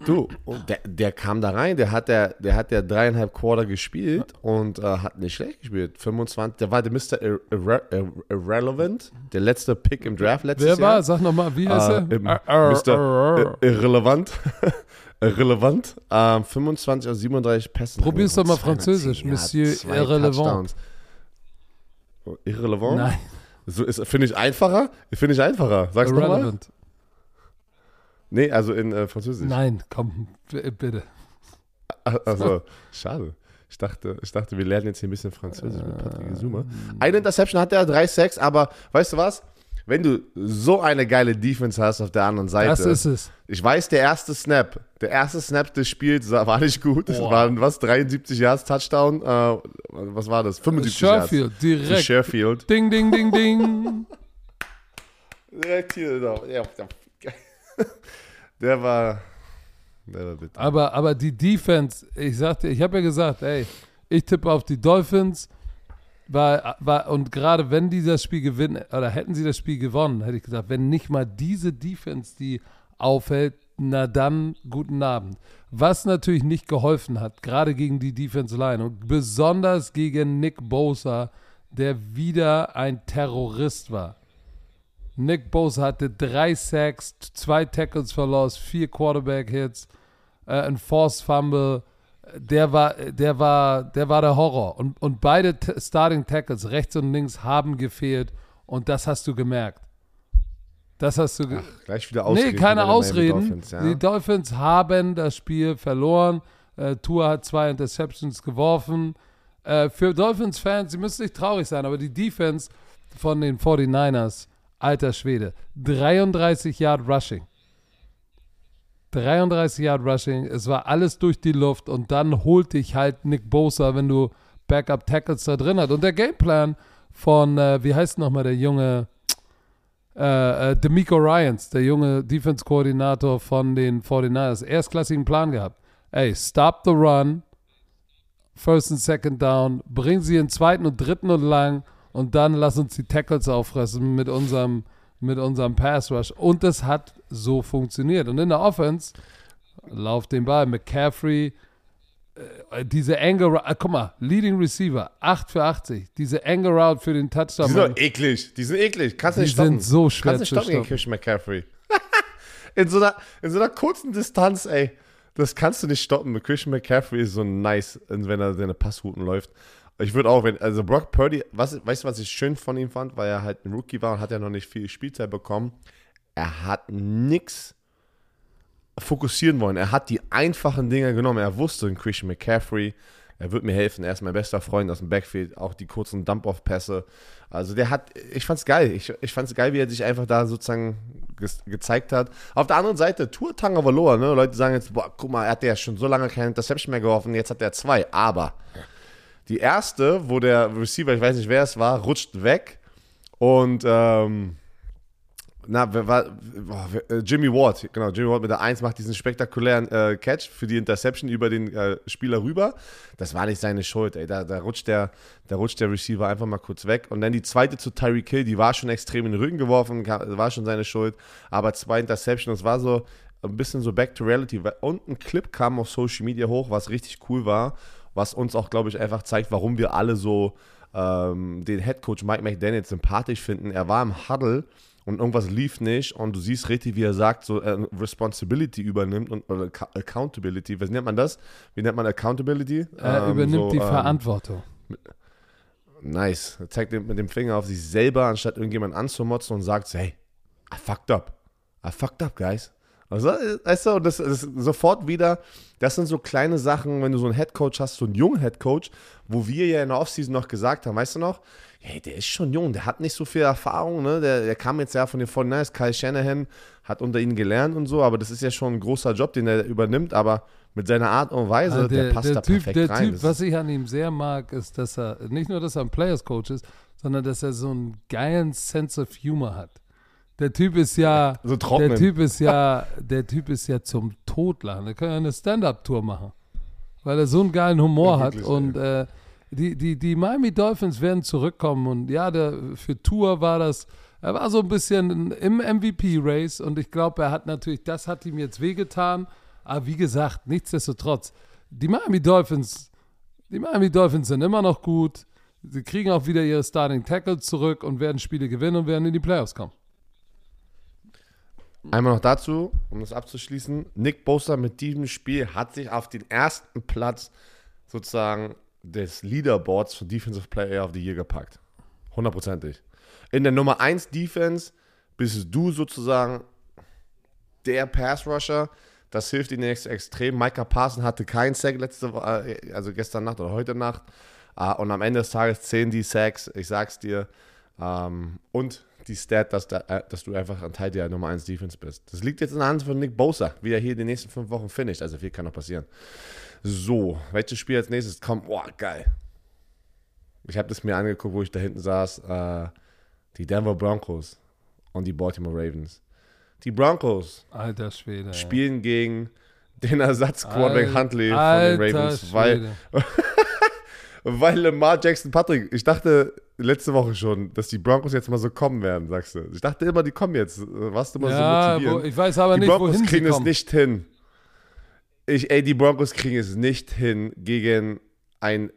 B: Du, der, der kam da rein, der hat der, der hat der dreieinhalb Quarter gespielt und äh, hat nicht schlecht gespielt. 25, der war der Mr. Irre Irre Irrelevant, der letzte Pick im Draft letztes
A: Jahr.
B: Wer war?
A: Sag nochmal, wie heißt
B: äh, er? Mr. Irrelevant. (laughs) Irrelevant. Ähm, 25 aus 37 Pässen.
A: Probier's doch mal Französisch, Monsieur Irrelevant.
B: Oh, irrelevant?
A: Nein.
B: So finde ich einfacher. Finde ich einfacher. Sag's nochmal. Nee, also in äh, Französisch.
A: Nein, komm, bitte.
B: Also, schade. Ich dachte, ich dachte, wir lernen jetzt hier ein bisschen Französisch mit Patrick Zuma. Eine Interception hat er, drei Sacks, aber weißt du was? Wenn du so eine geile Defense hast auf der anderen Seite.
A: Das ist es.
B: Ich weiß, der erste Snap, der erste Snap des Spiels war nicht gut. Es waren was, 73 Yards Touchdown. Äh, was war das? 75
A: Sherfield,
B: Yards.
A: direkt.
B: Sherfield.
A: Ding, ding, ding, ding. (laughs)
B: direkt hier. Ja, (laughs) der war, der war bitter.
A: Aber, aber die Defense, ich sagte, ich habe ja gesagt, ey, ich tippe auf die Dolphins, weil, weil, und gerade wenn die das Spiel gewinnen, oder hätten sie das Spiel gewonnen, hätte ich gesagt, wenn nicht mal diese Defense die aufhält, na dann guten Abend. Was natürlich nicht geholfen hat, gerade gegen die Defense Line und besonders gegen Nick Bosa, der wieder ein Terrorist war. Nick Bosa hatte drei Sacks, zwei Tackles verloren, vier Quarterback-Hits, äh, ein Forced Fumble. Der war, der war, der war der Horror. Und, und beide Starting Tackles, rechts und links, haben gefehlt. Und das hast du gemerkt. Das hast du.
B: Ach, gleich wieder Ausreden.
A: Nee, keine Ausreden. Dolphins, ja? Die Dolphins haben das Spiel verloren. Äh, Tour hat zwei Interceptions geworfen. Äh, für Dolphins-Fans, sie müssen nicht traurig sein, aber die Defense von den 49ers, alter Schwede, 33 Yard Rushing. 33 Yard Rushing, es war alles durch die Luft und dann holt dich halt Nick Bosa, wenn du Backup Tackles da drin hast. Und der Gameplan von, äh, wie heißt nochmal der junge? Äh, äh, D'Amico Ryans, der junge Defense-Koordinator von den 49ers, erstklassigen Plan gehabt. Ey, stop the run, first and second down, bring sie in zweiten und dritten und lang und dann lass uns die Tackles auffressen mit unserem, mit unserem Pass Rush. Und das hat so funktioniert. Und in der Offense, lauf den Ball, McCaffrey, äh, diese Anger, äh, guck mal, Leading Receiver, 8 für 80, diese Anger Route für den Touchdown.
B: Die sind doch eklig, die sind eklig, kannst du nicht
A: stoppen. Die sind so schwer
B: kannst zu stoppen. Kannst Christian McCaffrey. (laughs) in, so einer, in so einer kurzen Distanz, ey, das kannst du nicht stoppen. Christian McCaffrey ist so nice, wenn er seine Passrouten läuft. Ich würde auch, wenn, also Brock Purdy, was, weißt du, was ich schön von ihm fand, weil er halt ein Rookie war und hat ja noch nicht viel Spielzeit bekommen. Er hat nichts fokussieren wollen. Er hat die einfachen Dinge genommen. Er wusste, Christian McCaffrey, er wird mir helfen. Er ist mein bester Freund aus dem Backfield. Auch die kurzen Dump-Off-Pässe. Also der hat, ich fand's geil. Ich, ich fand's geil, wie er sich einfach da sozusagen ge gezeigt hat. Auf der anderen Seite, Tour Tagovailoa, ne? Leute sagen jetzt, boah, guck mal, er hat ja schon so lange keine Interception mehr geworfen, jetzt hat er zwei. Aber die erste, wo der Receiver, ich weiß nicht, wer es war, rutscht weg und ähm, na, wer war, oh, Jimmy Ward, genau, Jimmy Ward mit der 1 macht diesen spektakulären äh, Catch für die Interception über den äh, Spieler rüber. Das war nicht seine Schuld, ey. Da, da, rutscht der, da rutscht der Receiver einfach mal kurz weg. Und dann die zweite zu Tyreek Hill, die war schon extrem in den Rücken geworfen, war schon seine Schuld. Aber zwei Interception, das war so ein bisschen so back to reality. Und ein Clip kam auf Social Media hoch, was richtig cool war, was uns auch, glaube ich, einfach zeigt, warum wir alle so ähm, den Head Coach Mike McDaniel sympathisch finden. Er war im Huddle und irgendwas lief nicht und du siehst richtig, wie er sagt, so äh, Responsibility übernimmt und oder Accountability. Was nennt man das? Wie nennt man Accountability?
A: Er ähm, übernimmt so, die ähm, Verantwortung.
B: Nice. Er zeigt mit dem Finger auf sich selber, anstatt irgendjemand anzumotzen und sagt, hey, I fucked up. I fucked up, guys. Also, weißt du, das ist sofort wieder, das sind so kleine Sachen, wenn du so einen Headcoach hast, so einen jungen Headcoach, wo wir ja in der Offseason noch gesagt haben, weißt du noch, hey, der ist schon jung, der hat nicht so viel Erfahrung, ne? Der, der kam jetzt ja von den 49ers, Kyle Shanahan hat unter ihnen gelernt und so, aber das ist ja schon ein großer Job, den er übernimmt, aber mit seiner Art und Weise, also der, der, passt der da typ, perfekt
A: der
B: rein.
A: Typ, was ich an ihm sehr mag, ist, dass er, nicht nur, dass er ein Players Coach ist, sondern dass er so einen geilen Sense of Humor hat. Der Typ ist ja,
B: so trocken.
A: der Typ ist ja, der Typ ist ja zum Totlachen. Der kann ja eine Stand-Up-Tour machen, weil er so einen geilen Humor ja, hat und äh, die, die, die Miami Dolphins werden zurückkommen und ja, der, für Tour war das, er war so ein bisschen im MVP-Race und ich glaube, er hat natürlich, das hat ihm jetzt wehgetan, aber wie gesagt, nichtsdestotrotz, die Miami Dolphins, die Miami Dolphins sind immer noch gut, sie kriegen auch wieder ihre Starting Tackle zurück und werden Spiele gewinnen und werden in die Playoffs kommen.
B: Einmal noch dazu, um das abzuschließen. Nick Bosa mit diesem Spiel hat sich auf den ersten Platz sozusagen des Leaderboards für Defensive Player of the Year gepackt. Hundertprozentig. In der Nummer 1 Defense bist du sozusagen der Pass-Rusher. Das hilft ihnen extrem. Micah Parson hatte keinen Sack letzte äh, also gestern Nacht oder heute Nacht. Uh, und am Ende des Tages 10 die Sacks, ich sag's dir. Ähm, und die Stat, dass, da, äh, dass du einfach ein Teil der Nummer 1 Defense bist. Das liegt jetzt in der Hand von Nick Bosa, wie er hier die nächsten fünf Wochen finisht. Also viel kann noch passieren. So, welches Spiel als nächstes kommt? Boah, geil. Ich habe das mir angeguckt, wo ich da hinten saß. Äh, die Denver Broncos und die Baltimore Ravens. Die Broncos
A: Schwede. ey.
B: spielen gegen den Ersatz-Quarterback Huntley von den Ravens, weil, (laughs) weil Lamar Jackson, Patrick, ich dachte letzte Woche schon, dass die Broncos jetzt mal so kommen werden, sagst du. Ich dachte immer, die kommen jetzt. Warst du mal
A: Ja,
B: so motivieren?
A: wo, ich weiß aber
B: die
A: nicht,
B: Broncos
A: wohin sie
B: kriegen es
A: kommen.
B: nicht hin. Ich, ey, die Broncos kriegen es nicht hin, gegen ein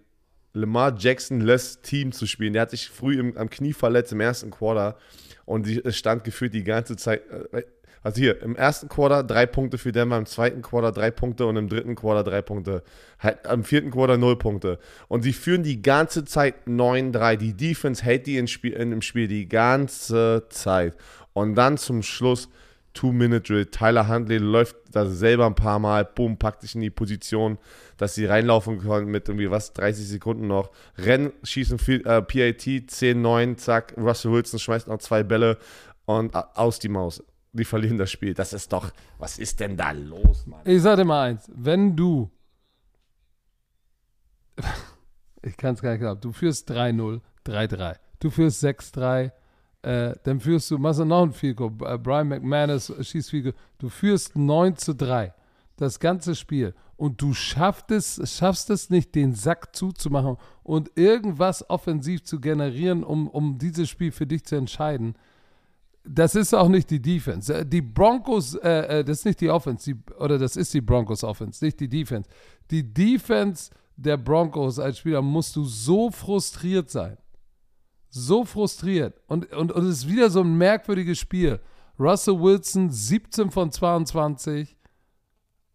B: Lamar Jackson-less Team zu spielen. Der hat sich früh im, am Knie verletzt im ersten Quarter und die, es stand gefühlt die ganze Zeit. äh, Also hier, im ersten Quarter drei Punkte für Denver, im zweiten Quarter drei Punkte und im dritten Quarter drei Punkte. Halt, am vierten Quarter null Punkte. Und sie führen die ganze Zeit 9-3. Die Defense hält die in, Spiel, in dem Spiel die ganze Zeit. Und dann zum Schluss Two-Minute-Drill. Tyler Huntley läuft da selber ein paar Mal, boom, packt sich in die Position, dass sie reinlaufen können mit irgendwie was, 30 Sekunden noch. Rennen, schießen viel, äh, PAT, 10-9, zack, Russell Wilson schmeißt noch zwei Bälle und äh, aus die Maus. Die verlieren das Spiel. Das ist doch, was ist denn da los, Mann?
A: Ich sag dir mal eins, wenn du, (laughs) ich kann es gar nicht glauben, du führst 3-0, 3-3, du führst 6-3, äh, dann führst du, machst du noch ein Goal, äh, Brian McManus schießt Goal, du führst 9 zu 3, das ganze Spiel und du schaffst es, schaffst es nicht, den Sack zuzumachen und irgendwas offensiv zu generieren, um, um dieses Spiel für dich zu entscheiden, das ist auch nicht die Defense. Äh, Die Broncos, äh, äh, das ist nicht die Offense, die, oder das ist die Broncos Offense, nicht die Defense. Die Defense der Broncos als Spieler musst du so frustriert sein. So frustriert. Und, und, und es ist wieder so ein merkwürdiges Spiel. Russell Wilson, 17 von 22,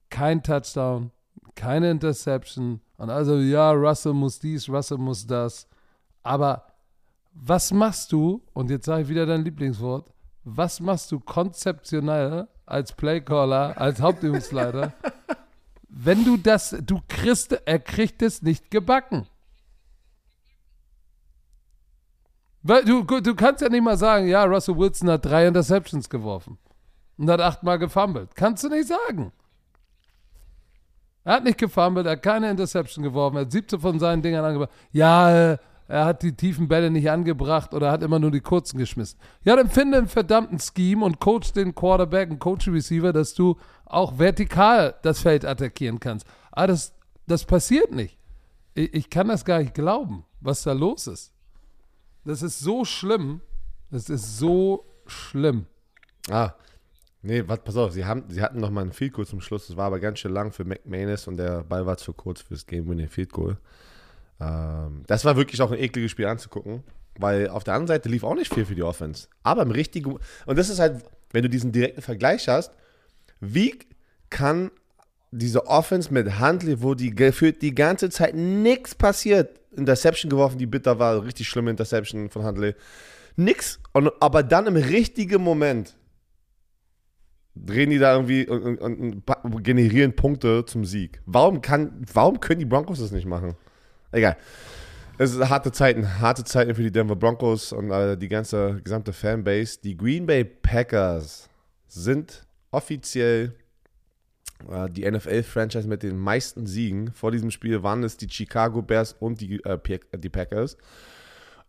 A: kein Touchdown, keine Interception. Und also, ja, Russell muss dies, Russell muss das. Aber was machst du, und jetzt sage ich wieder dein Lieblingswort, was machst du konzeptionell als Playcaller, als Hauptübungsleiter, wenn du das, du kriegst, er kriegt es nicht gebacken. Du, du kannst ja nicht mal sagen, ja, Russell Wilson hat drei Interceptions geworfen und hat achtmal gefummelt. Kannst du nicht sagen. Er hat nicht gefummelt, er hat keine Interception geworfen, er hat 17 von seinen Dingern angebracht. Ja, äh, er hat die tiefen Bälle nicht angebracht oder hat immer nur die kurzen geschmissen. Ja, dann finde einen verdammten Scheme und coach den Quarterback und coach den Receiver, dass du auch vertikal das Feld attackieren kannst. Aber das, das passiert nicht. Ich, ich kann das gar nicht glauben, was da los ist. Das ist so schlimm. Das ist so schlimm.
B: Ah, nee, warte, pass auf, sie, haben, sie hatten noch mal einen Field Goal zum Schluss, das war aber ganz schön lang für McManus und der Ball war zu kurz fürs Game-Winning Field Goal. Das war wirklich auch ein ekliges Spiel anzugucken, weil auf der anderen Seite lief auch nicht viel für die Offense. Aber im richtigen, und das ist halt, wenn du diesen direkten Vergleich hast, wie kann diese Offense mit Huntley, wo die gefühlt die ganze Zeit nichts passiert, Interception geworfen, die bitter war, richtig schlimme Interception von Huntley, nix, und, aber dann im richtigen Moment drehen die da irgendwie und, und, und generieren Punkte zum Sieg. Warum, kann, warum können die Broncos das nicht machen? Egal. Es ist harte Zeiten, harte Zeiten für die Denver Broncos und äh, die ganze gesamte Fanbase. Die Green Bay Packers sind offiziell äh, die NFL-Franchise mit den meisten Siegen. Vor diesem Spiel waren es die Chicago Bears und die, äh, die Packers.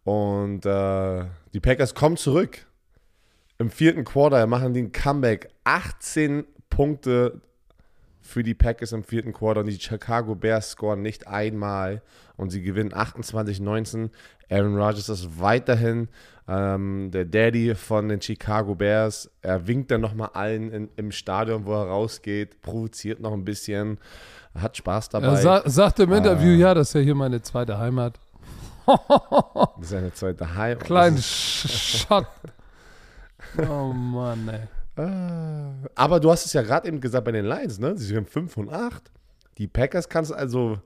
B: Und äh, die Packers kommen zurück. Im vierten Quarter machen den Comeback. 18 Punkte für die Packers im vierten Quarter und die Chicago Bears scoren nicht einmal und sie gewinnen 28-19. Aaron Rodgers ist weiterhin ähm, der Daddy von den Chicago Bears. Er winkt dann nochmal allen in, im Stadion, wo er rausgeht, provoziert noch ein bisschen, hat Spaß dabei.
A: Er sa sagt im Interview,
B: Ah.
A: ja, das ist ja hier meine zweite Heimat.
B: das ist seine zweite Heim.
A: Kleinen Shot. (laughs) Oh Mann, ey.
B: Ah. Aber du hast es ja gerade eben gesagt bei den Lions, ne? Sie sind 5 und 8. Die Packers kannst also.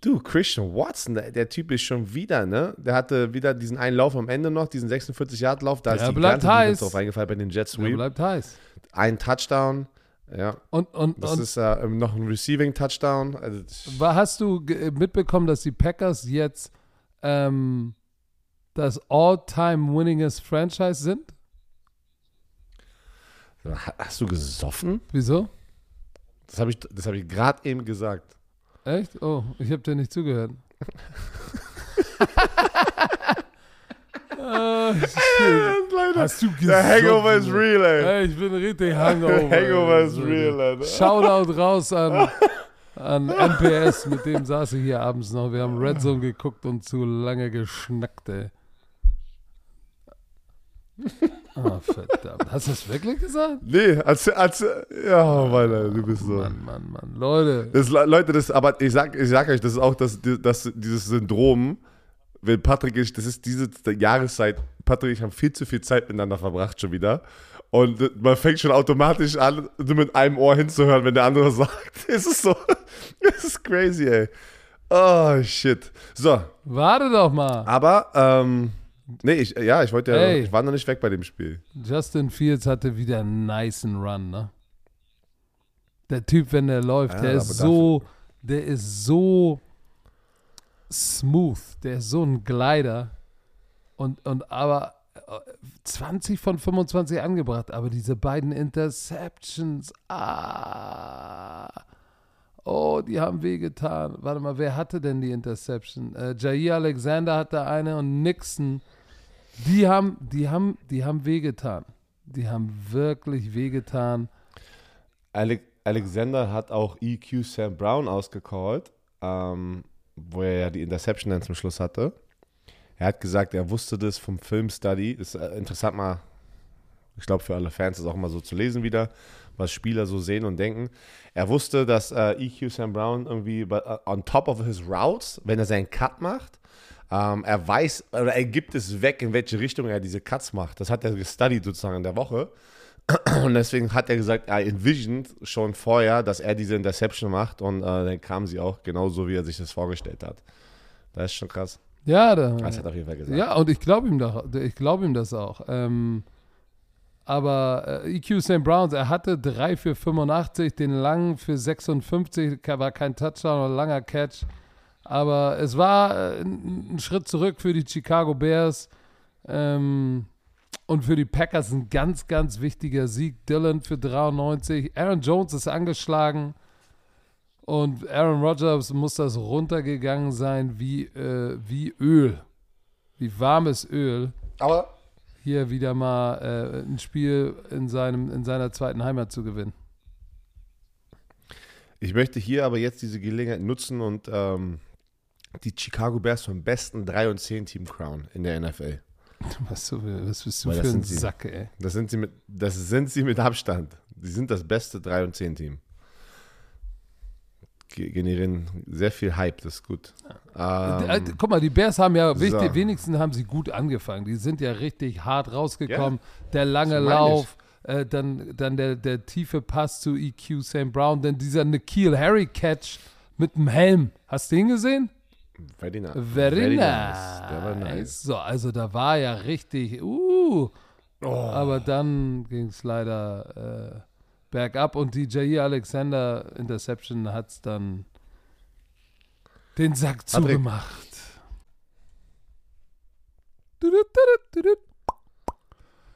B: Du, Christian Watson, der, der Typ ist schon wieder, ne? Der hatte wieder diesen einen Lauf am Ende noch, diesen 46-Yard-Lauf. Da
A: Der
B: ist die
A: bleibt
B: ganze
A: heiß.
B: drauf eingefallen bei den Jet
A: Der
B: Sweep.
A: bleibt heiß.
B: Ein Touchdown. Ja,
A: Und, und,
B: das
A: und
B: ist äh, noch ein Receiving-Touchdown. Also,
A: hast du ge- mitbekommen, dass die Packers jetzt ähm, das all-time winningest Franchise sind?
B: Hast du gesoffen?
A: Wieso?
B: Das habe ich, das hab ich gerade eben gesagt.
A: Echt? Oh, ich habe dir nicht zugehört. (laughs) Ah.
B: Leute,
A: Hast du
B: der Hangover
A: gesoffen,
B: ist real, ey.
A: Ey, ich bin richtig Hangover.
B: Der Hangover
A: ey.
B: ist real, Alter.
A: Shoutout raus an, (laughs) an MPS, mit dem saß ich hier abends noch. Wir haben Red Zone geguckt und zu lange geschnackt, ey. (laughs) Ah, verdammt. Hast du das wirklich gesagt?
B: Nee, als, als, ja, Alter, du bist so.
A: Mann, Mann, Mann. Leute.
B: Das, Leute, das, aber ich sag, ich sag euch, das ist auch das, das, dieses Syndrom, wenn Patrick ist, das ist diese Jahreszeit, Patrick und ich haben viel zu viel Zeit miteinander verbracht schon wieder. Und man fängt schon automatisch an, so mit einem Ohr hinzuhören, wenn der andere (laughs) sagt. Es ist so, (laughs) es ist crazy, ey. Oh, shit. So,
A: Warte doch mal.
B: aber, ähm, nee, ich, ja, ich wollte ja, ich war noch nicht weg bei dem Spiel.
A: Justin Fields hatte wieder einen nicen Run, ne? Der Typ, wenn der läuft,
B: Ja,
A: der ist so, der ist so smooth, der ist so ein Glider und, und aber äh, 20 von 25 angebracht, aber diese beiden Interceptions, ah, oh, die haben wehgetan. Warte mal, wer hatte denn die Interception? Äh, Jair Alexander hatte eine und Nixon. Die haben, die haben, die haben wehgetan. Die haben wirklich wehgetan.
B: Ale Alexander hat auch EQ Sam Brown ausgecallt, ähm, wo er ja die Interception dann zum Schluss hatte. Er hat gesagt, er wusste das vom Filmstudy. Ist äh, interessant mal, ich glaube für alle Fans ist auch mal so zu lesen wieder, was Spieler so sehen und denken. Er wusste, dass äh, EQ Sam Brown irgendwie äh, on top of his routes, wenn er seinen Cut macht, ähm, er weiß oder er gibt es weg, in welche Richtung er diese Cuts macht. Das hat er gestudied sozusagen in der Woche. (clears throat) Und deswegen hat er gesagt, er envisioned schon vorher, dass er diese Interception macht und äh, dann kam sie auch genauso, wie er sich das vorgestellt hat. Das ist schon krass.
A: Ja, da,
B: Das hat er auf jeden Fall gesagt.
A: ja und ich glaube ihm, ich glaube ihm das auch. Ähm, aber äh, EQ St. Browns, er hatte 3 für 85, den langen für 56, ke- war kein Touchdown oder langer Catch. Aber es war äh, ein, ein Schritt zurück für die Chicago Bears. Ähm, und für die Packers ein ganz, ganz wichtiger Sieg. Dylan für 93. Aaron Jones ist angeschlagen. Und Aaron Rodgers muss das runtergegangen sein wie, äh, wie Öl. Wie warmes Öl.
B: Aber
A: Hier wieder mal äh, ein Spiel in, seinem, in seiner zweiten Heimat zu gewinnen.
B: ich möchte hier aber jetzt diese Gelegenheit nutzen und ähm, die Chicago Bears vom besten 3 und 10 Team crown in der NFL.
A: Was, du, was bist du
B: Weil
A: für ein. Sack, ey?
B: Das sind sie mit, das sind sie mit Abstand. Sie sind das beste 3 und 10 Team. Ge- Generieren sehr viel Hype, das ist gut.
A: Äh,
B: Ähm,
A: Guck mal, die Bears haben ja,
B: so.
A: wenigstens haben sie gut angefangen. Die sind ja richtig hart rausgekommen. Der lange Lauf, äh, dann, dann der, der tiefe Pass zu EQ St. Brown, dann dieser Nikhil Harry Catch mit dem Helm. Hast du ihn gesehen?
B: Very, ni-
A: Very,
B: nice. Der war
A: nice.
B: nice.
A: So, also da war ja richtig, uh.
B: Oh.
A: Aber dann ging es leider äh, bergab und die Jair Alexander Interception hat es dann den Sack
B: Patrick.
A: zugemacht.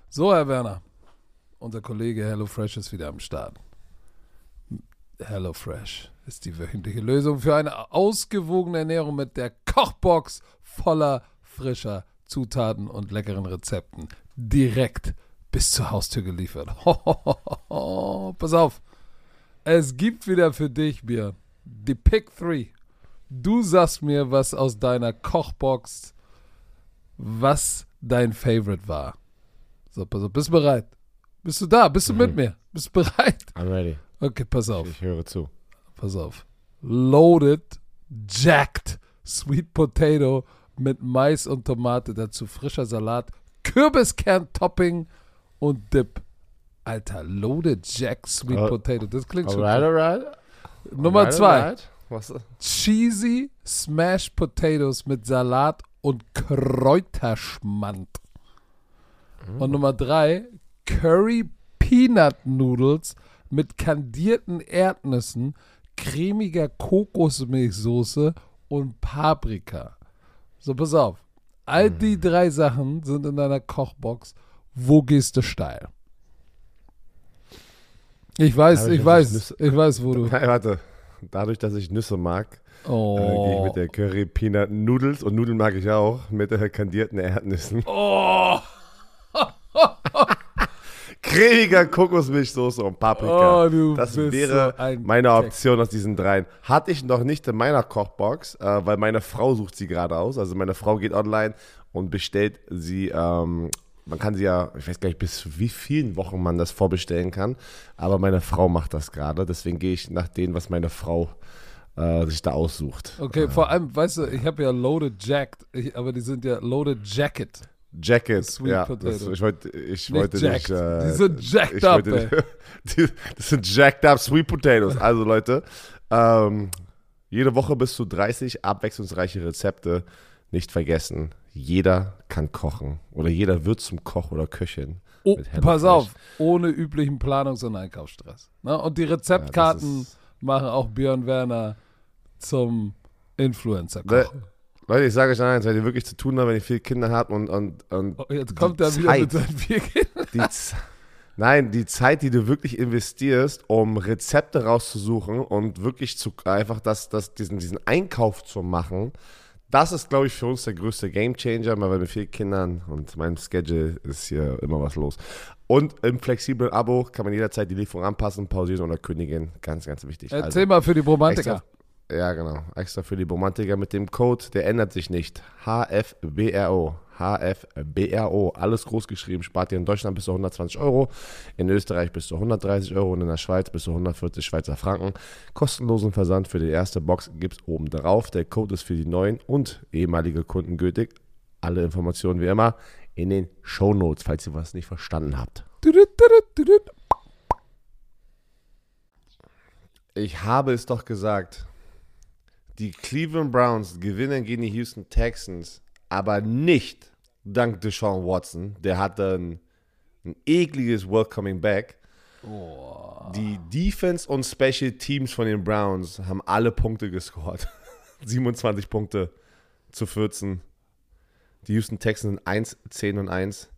A: So, Herr Werner, unser Kollege HelloFresh ist wieder am Start. HelloFresh ist die wöchentliche Lösung für eine ausgewogene Ernährung mit der Kochbox voller frischer Zutaten und leckeren Rezepten. Direkt bis zur Haustür geliefert. (laughs) Pass auf. Es gibt wieder für dich, Björn, die Pick 3. Du sagst mir, was aus deiner Kochbox, was dein Favorite war. So, pass auf, bist du bereit? Bist du da? Bist du mit mir? Bist du bereit?
B: I'm ready.
A: Okay, pass auf.
B: Ich höre zu.
A: Pass auf. Loaded, jacked, Sweet Potato mit Mais und Tomate, dazu frischer Salat, Kürbiskern-Topping und Dip. Alter, Loaded Jack Sweet
B: Oh.
A: Potato. Das klingt schon.
B: Alright, alright.
A: Nummer
B: Alright,
A: zwei.
B: alright. Was?
A: Cheesy Smashed Potatoes mit Salat und Kräuterschmand. Und Nummer drei, Curry Peanut Noodles mit kandierten Erdnüssen, cremiger Kokosmilchsoße und Paprika. So, pass auf. All die drei Sachen sind in deiner Kochbox. Wo gehst du steil? Ich weiß,
B: Hab ich
A: weiß,
B: nicht-
A: ich weiß, wo du. (laughs)
B: Warte. dadurch, dass ich Nüsse mag,
A: Oh.
B: äh, gehe ich mit der Curry Peanut Noodles und Nudeln mag ich auch, mit der kandierten Erdnüssen.
A: oh. (laughs)
B: Cremiger Kokosmilchsoße und Paprika.
A: Oh, du
B: das
A: bist
B: wäre
A: so ein
B: meine. Option aus diesen dreien. Hatte ich noch nicht in meiner Kochbox, äh, weil meine Frau sucht sie gerade aus. Also meine Frau geht online und bestellt sie. Ähm, man kann sie ja, ich weiß gar nicht, bis wie vielen Wochen man das vorbestellen kann. Aber meine Frau macht das gerade. Deswegen gehe ich nach dem, was meine Frau äh, sich da aussucht.
A: Okay, vor allem, weißt du, ich habe ja Loaded Jacked, ich, aber die sind ja Loaded Jacket.
B: Jacket,
A: Sweet
B: ja. Das, ich wollte, ich
A: Nicht
B: wollte
A: jacked.
B: nicht. Äh,
A: Die sind jacked up,
B: wollte- (laughs) die, das sind jacked up Sweet Potatoes. Also Leute, ähm, jede Woche bis zu 30 abwechslungsreiche Rezepte. Nicht vergessen, jeder kann kochen oder jeder wird zum Koch oder Köchin.
A: Oh, pass
B: Fresh.
A: auf, ohne üblichen Planungs- und Einkaufsstress. Ne? Und die Rezeptkarten
B: Ja,
A: machen auch Björn Werner zum Influencer.
B: Leute, ich sage euch eins, wenn ihr wirklich zu tun habt, wenn ihr viele Kinder habt und, und, und
A: Oh, jetzt kommt er wieder mit seinen vier Kindern.
B: die Nein, die Zeit, die du wirklich investierst, um Rezepte rauszusuchen und wirklich zu einfach das, das, diesen, diesen Einkauf zu machen, das ist, glaube ich, für uns der größte Gamechanger, weil mit vielen Kindern und meinem Schedule ist hier immer was los. Und im flexiblen Abo kann man jederzeit die Lieferung anpassen, pausieren oder kündigen. Ganz, ganz wichtig. Also,
A: Erzähl mal für die Romantiker.
B: Ja, genau. Extra für die Romantiker mit dem Code, der ändert sich nicht. HFBRO. HFBRO. Alles groß geschrieben. Spart ihr in Deutschland bis zu 120 Euro, in Österreich bis zu 130 Euro und in der Schweiz bis zu 140 Schweizer Franken. Kostenlosen Versand für die erste Box gibt es oben drauf. Der Code ist für die neuen und ehemalige Kunden gültig. Alle Informationen wie immer in den Shownotes, falls ihr was nicht verstanden habt. Ich habe es doch gesagt. Die Cleveland Browns gewinnen gegen die Houston Texans, aber nicht dank Deshaun Watson. Der hatte ein, ein ekliges Welcoming Back. Die Defense und Special Teams von den Browns haben alle Punkte gescored. (laughs) 27 Punkte zu 14. Die Houston Texans sind 1, 10 und 1.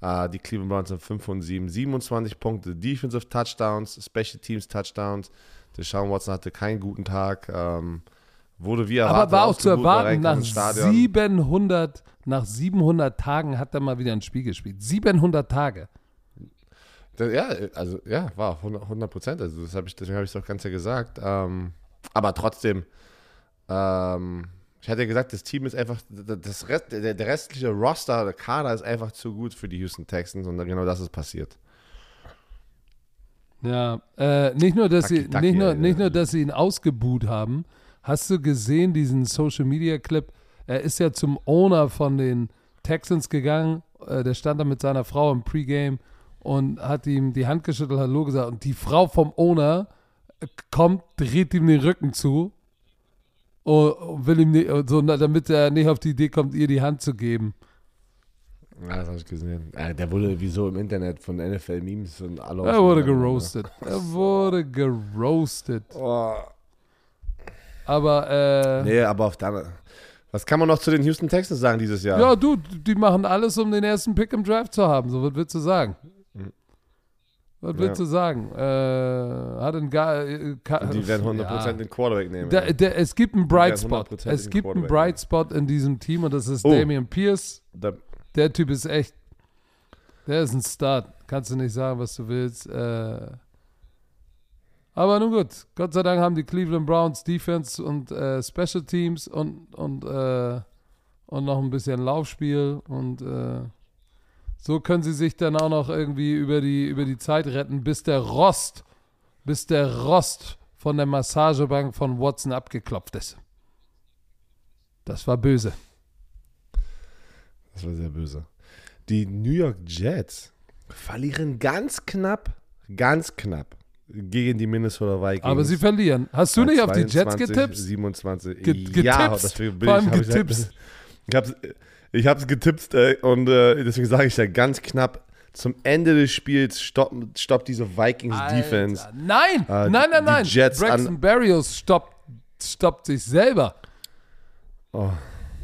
B: Äh, die Cleveland Browns sind 5 und 7. 27 Punkte. Defensive Touchdowns, Special Teams Touchdowns. Deshaun Watson hatte keinen guten Tag. Ähm, wurde wie erwartet
A: Aber war auch zu erwarten, nach
B: ins Stadion.
A: 700, nach 700 Tagen hat er mal wieder ein Spiel gespielt. 700 Tage.
B: Ja, also ja, war 100 Prozent. Also das hab ich, deswegen habe ich es doch ganz ja gesagt. Ähm, aber trotzdem, ähm, ich hatte ja gesagt, das Team ist einfach, das Rest, der, der restliche Roster, der Kader ist einfach zu gut für die Houston Texans und genau das ist passiert.
A: Ja, äh, nicht nur, dass sie,
B: Taki-Taki,
A: nicht nur,
B: ja.
A: nicht nur, dass sie ihn ausgebuht haben. Hast du gesehen diesen Social Media Clip? Er ist ja zum Owner von den Texans gegangen. Äh, der stand da mit seiner Frau im Pregame und hat ihm die Hand geschüttelt, Hallo gesagt. Und die Frau vom Owner äh, kommt, dreht ihm den Rücken zu und und will ihm nicht, so, damit er nicht auf die Idee kommt, ihr die Hand zu geben.
B: Ja, das habe ich gesehen. Der wurde wie so im Internet von NFL-Memes und alle.
A: Er wurde geroastet. Er wurde geroastet.
B: Oh.
A: Aber äh,
B: Nee, aber auf der. Was kann man noch zu den Houston Texans sagen dieses Jahr?
A: Ja, du, die machen alles, um den ersten Pick im Draft zu haben. So, was willst du sagen? Was willst
B: Ja.
A: du sagen? Äh, hat ein Ga äh,
B: die werden 100%
A: Ja.
B: den Quarterback nehmen.
A: Der, der, es gibt einen Bright Spot.
B: 100%
A: Es gibt einen Bright Spot in diesem Team und das ist
B: Oh.
A: Damian Pierce.
B: Da,
A: Der Typ ist echt. Der ist ein Start. Kannst du nicht sagen, was du willst. Äh, aber nun gut. Gott sei Dank haben die Cleveland Browns Defense und äh, Special Teams und, und, äh, und noch ein bisschen Laufspiel. Und äh, so können sie sich dann auch noch irgendwie über die, über die Zeit retten, bis der Rost, bis der Rost von der Massagebank von Watson abgeklopft ist. Das war böse.
B: Das war sehr böse. Die New York Jets verlieren ganz knapp, ganz knapp gegen die Minnesota Vikings.
A: Aber sie verlieren. Hast du nicht auf die Jets
B: 22,
A: getippt?
B: 27.
A: Ge-
B: Ja,
A: getippt.
B: das bin
A: Vor allem
B: ich, ich,
A: getippt. (laughs)
B: ich hab's, ich hab's getippt äh, und äh, deswegen sage ich ja ganz knapp. Zum Ende des Spiels stoppt stoppt diese Vikings Defense.
A: Alter, Nein,
B: Äh,
A: nein, nein, nein.
B: Jets
A: Braxton Berrios stoppt, stoppt sich selber.
B: Oh.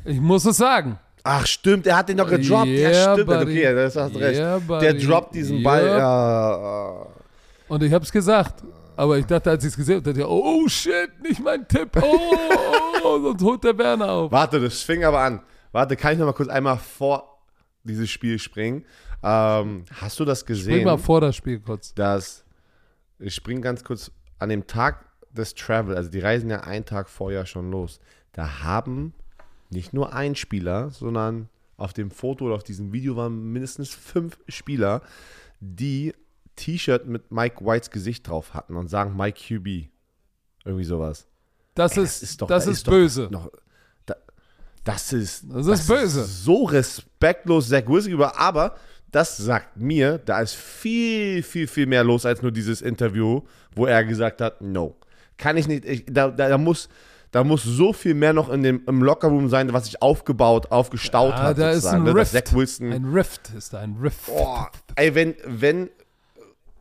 A: Ich muss es sagen.
B: Ach stimmt, er hat den noch gedroppt.
A: Yeah,
B: ja, stimmt.
A: buddy.
B: Okay, das hast recht.
A: Yeah,
B: Der droppt diesen Ball.
A: Yep. Und ich hab's gesagt. Aber ich dachte, als ich es gesehen habe, dachte ich, oh shit, nicht mein Tipp. Oh, sonst holt der Werner auf.
B: Warte, das fing aber an. Warte, kann ich noch mal kurz einmal vor dieses Spiel springen? Ähm, hast du das gesehen?
A: Spring mal vor das Spiel kurz.
B: dass ich springe ganz kurz an dem Tag des Travel, also die reisen ja einen Tag vorher schon los. Da haben nicht nur ein Spieler, sondern auf dem Foto oder auf diesem Video waren mindestens fünf Spieler, die T-Shirt mit Mike Whites Gesicht drauf hatten und sagen Mike QB. Irgendwie sowas.
A: Das
B: Ey,
A: ist, das ist, böse.
B: Noch, da, das ist,
A: Das ist böse.
B: so respektlos Zach Wilson über, aber das sagt mir, da ist viel, viel, viel mehr los als nur dieses Interview, wo er gesagt hat, no. Kann ich nicht, ich, da, da, da muss, da muss so viel mehr noch in dem, im Lockerroom sein, was sich aufgebaut, aufgestaut
A: Ah,
B: hat.
A: da ist
B: sozusagen,
A: ein
B: ne,
A: Rift.
B: Zach Wilson,
A: Ein Rift ist da, ein Rift.
B: Boah, ey, wenn, wenn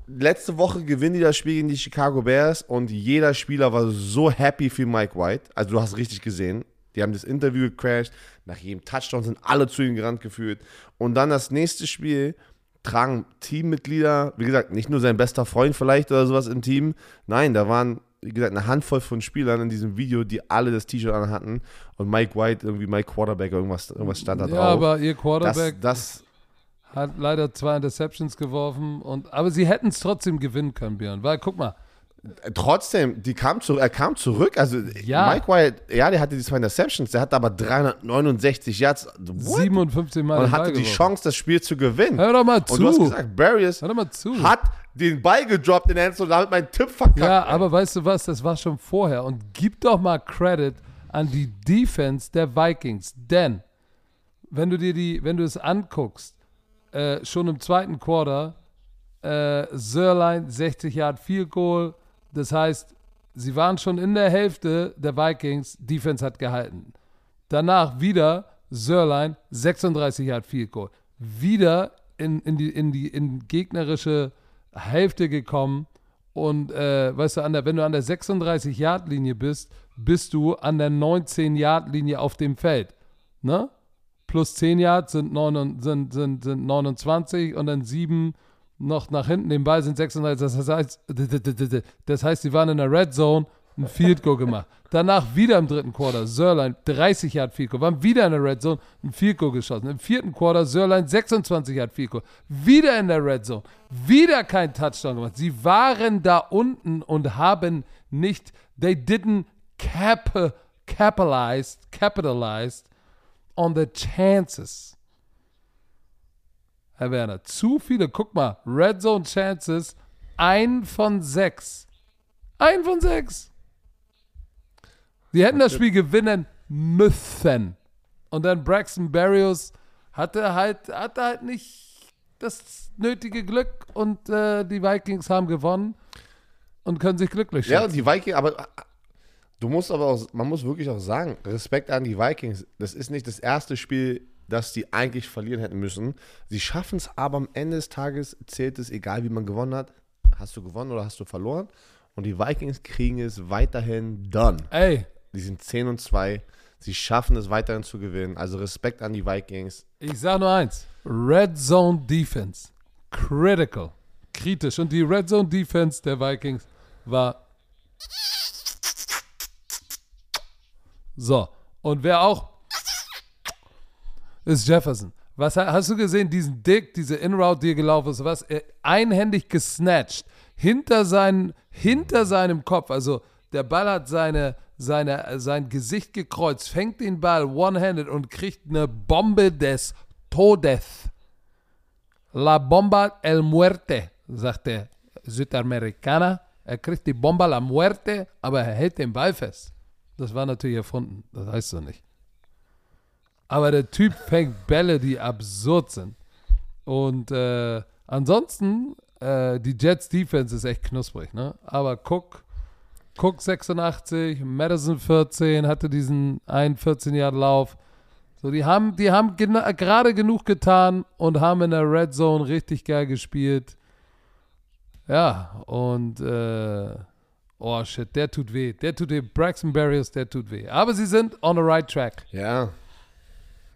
B: letzte Woche gewinnen die das Spiel gegen die Chicago Bears und jeder Spieler war so happy für Mike White. Also du hast richtig gesehen. Die haben das Interview gecrashed. Nach jedem Touchdown sind alle zu ihm gerannt geführt. Und dann das nächste Spiel tragen Teammitglieder, wie gesagt, nicht nur sein bester Freund vielleicht oder sowas im Team. Nein, da waren, wie gesagt, eine Handvoll von Spielern in diesem Video, die alle das T-Shirt anhatten. Und Mike White, irgendwie Mike Quarterback, irgendwas, irgendwas stand da
A: Ja,
B: drauf.
A: aber ihr
B: das,
A: Quarterback
B: das
A: hat leider zwei Interceptions geworfen. Und, aber sie hätten es trotzdem gewinnen können, Björn. Weil, guck mal,
B: Trotzdem, die kam zu, er kam zurück. Also
A: Ja.
B: Mike White, ja, der hatte die zwei Interceptions, der hatte aber 369 Yards what?
A: 57 Mal
B: und hatte die. Chance, das Spiel zu gewinnen.
A: Hör doch mal
B: und du hast
A: zu.
B: gesagt, Barriers
A: Hör doch mal zu.
B: hat den Ball gedroppt in der Endzone und damit meinen Tipp verkackt.
A: Ja, aber weißt du was, das war schon vorher. Und gib doch mal Credit an die Defense der Vikings. Denn, wenn du dir die, wenn du es anguckst, äh, schon im zweiten Quarter, äh, Sörlein 60 Yard Field Goal. Das heißt, sie waren schon in der Hälfte der Vikings, Defense hat gehalten. Danach wieder Sörlein 36 Yard Field Goal. Wieder in, in, die, in die in gegnerische Hälfte gekommen und äh, weißt du, an der, wenn du an der 36 Yard Linie bist, bist du an der 19 Yard Linie auf dem Feld. Ne? Plus 10 Yards sind, 9, sind, sind, sind 29 und dann 7 noch nach hinten. Den Ball sind 36. Das heißt, das heißt, sie waren in der Red Zone, ein Field Goal gemacht. Danach wieder im dritten Quarter, Sörlein 30 Yard Field Goal, waren wieder in der Red Zone, ein Field Goal geschossen. Im vierten Quarter, Sörlein 26 Yard Field Goal, wieder in der Red Zone, wieder kein Touchdown gemacht. Sie waren da unten und haben nicht, they didn't cap, capitalized, capitalized on the chances. Herr Werner, zu viele, guck mal, Red Zone Chances, ein von sechs. Ein von sechs. Sie hätten das Spiel gewinnen müssen. Und dann Braxton Berrios hatte halt, hatte halt nicht das nötige Glück und äh, die Vikings haben gewonnen und können sich glücklich
B: Ja,
A: schätzen.
B: die Vikings, aber du musst aber auch, man muss wirklich auch sagen, Respekt an die Vikings. Das ist nicht das erste Spiel, das die eigentlich verlieren hätten müssen. Sie schaffen es aber am Ende des Tages, zählt es, egal wie man gewonnen hat. Hast du gewonnen oder hast du verloren? Und die Vikings kriegen es weiterhin done.
A: Ey,
B: Die sind 10 und 2. Sie schaffen es weiterhin zu gewinnen. Also Respekt an die Vikings.
A: Ich sage nur eins: Red Zone Defense. Critical. Kritisch. Und die Red Zone Defense der Vikings war. So. Und wer auch. Ist Jefferson. Was ha- hast du gesehen, diesen Dick, diese In-Route, die er gelaufen ist, was einhändig gesnatcht, hinter, seinen, hinter seinem Kopf, also der Ball hat seine, seine, sein Gesicht gekreuzt, fängt den Ball one-handed und kriegt eine Bombe des Todes. La bomba el muerte, sagt der Südamerikaner. Er kriegt die Bomba la muerte, aber er hält den Ball fest. Das war natürlich erfunden, das heißt so nicht. Aber der Typ fängt Bälle, die absurd sind. Und äh, ansonsten, äh, die Jets Defense ist echt knusprig, ne? Aber Cook, Cook 86, Madison 14, hatte diesen einen 14 Yard Lauf. So, die haben, die haben gerade genug getan und haben in der Red Zone richtig geil gespielt. Ja, und äh, oh shit, der tut weh. Der tut weh. Braxton Barriers, der tut weh. Aber sie sind on the right track.
B: Ja.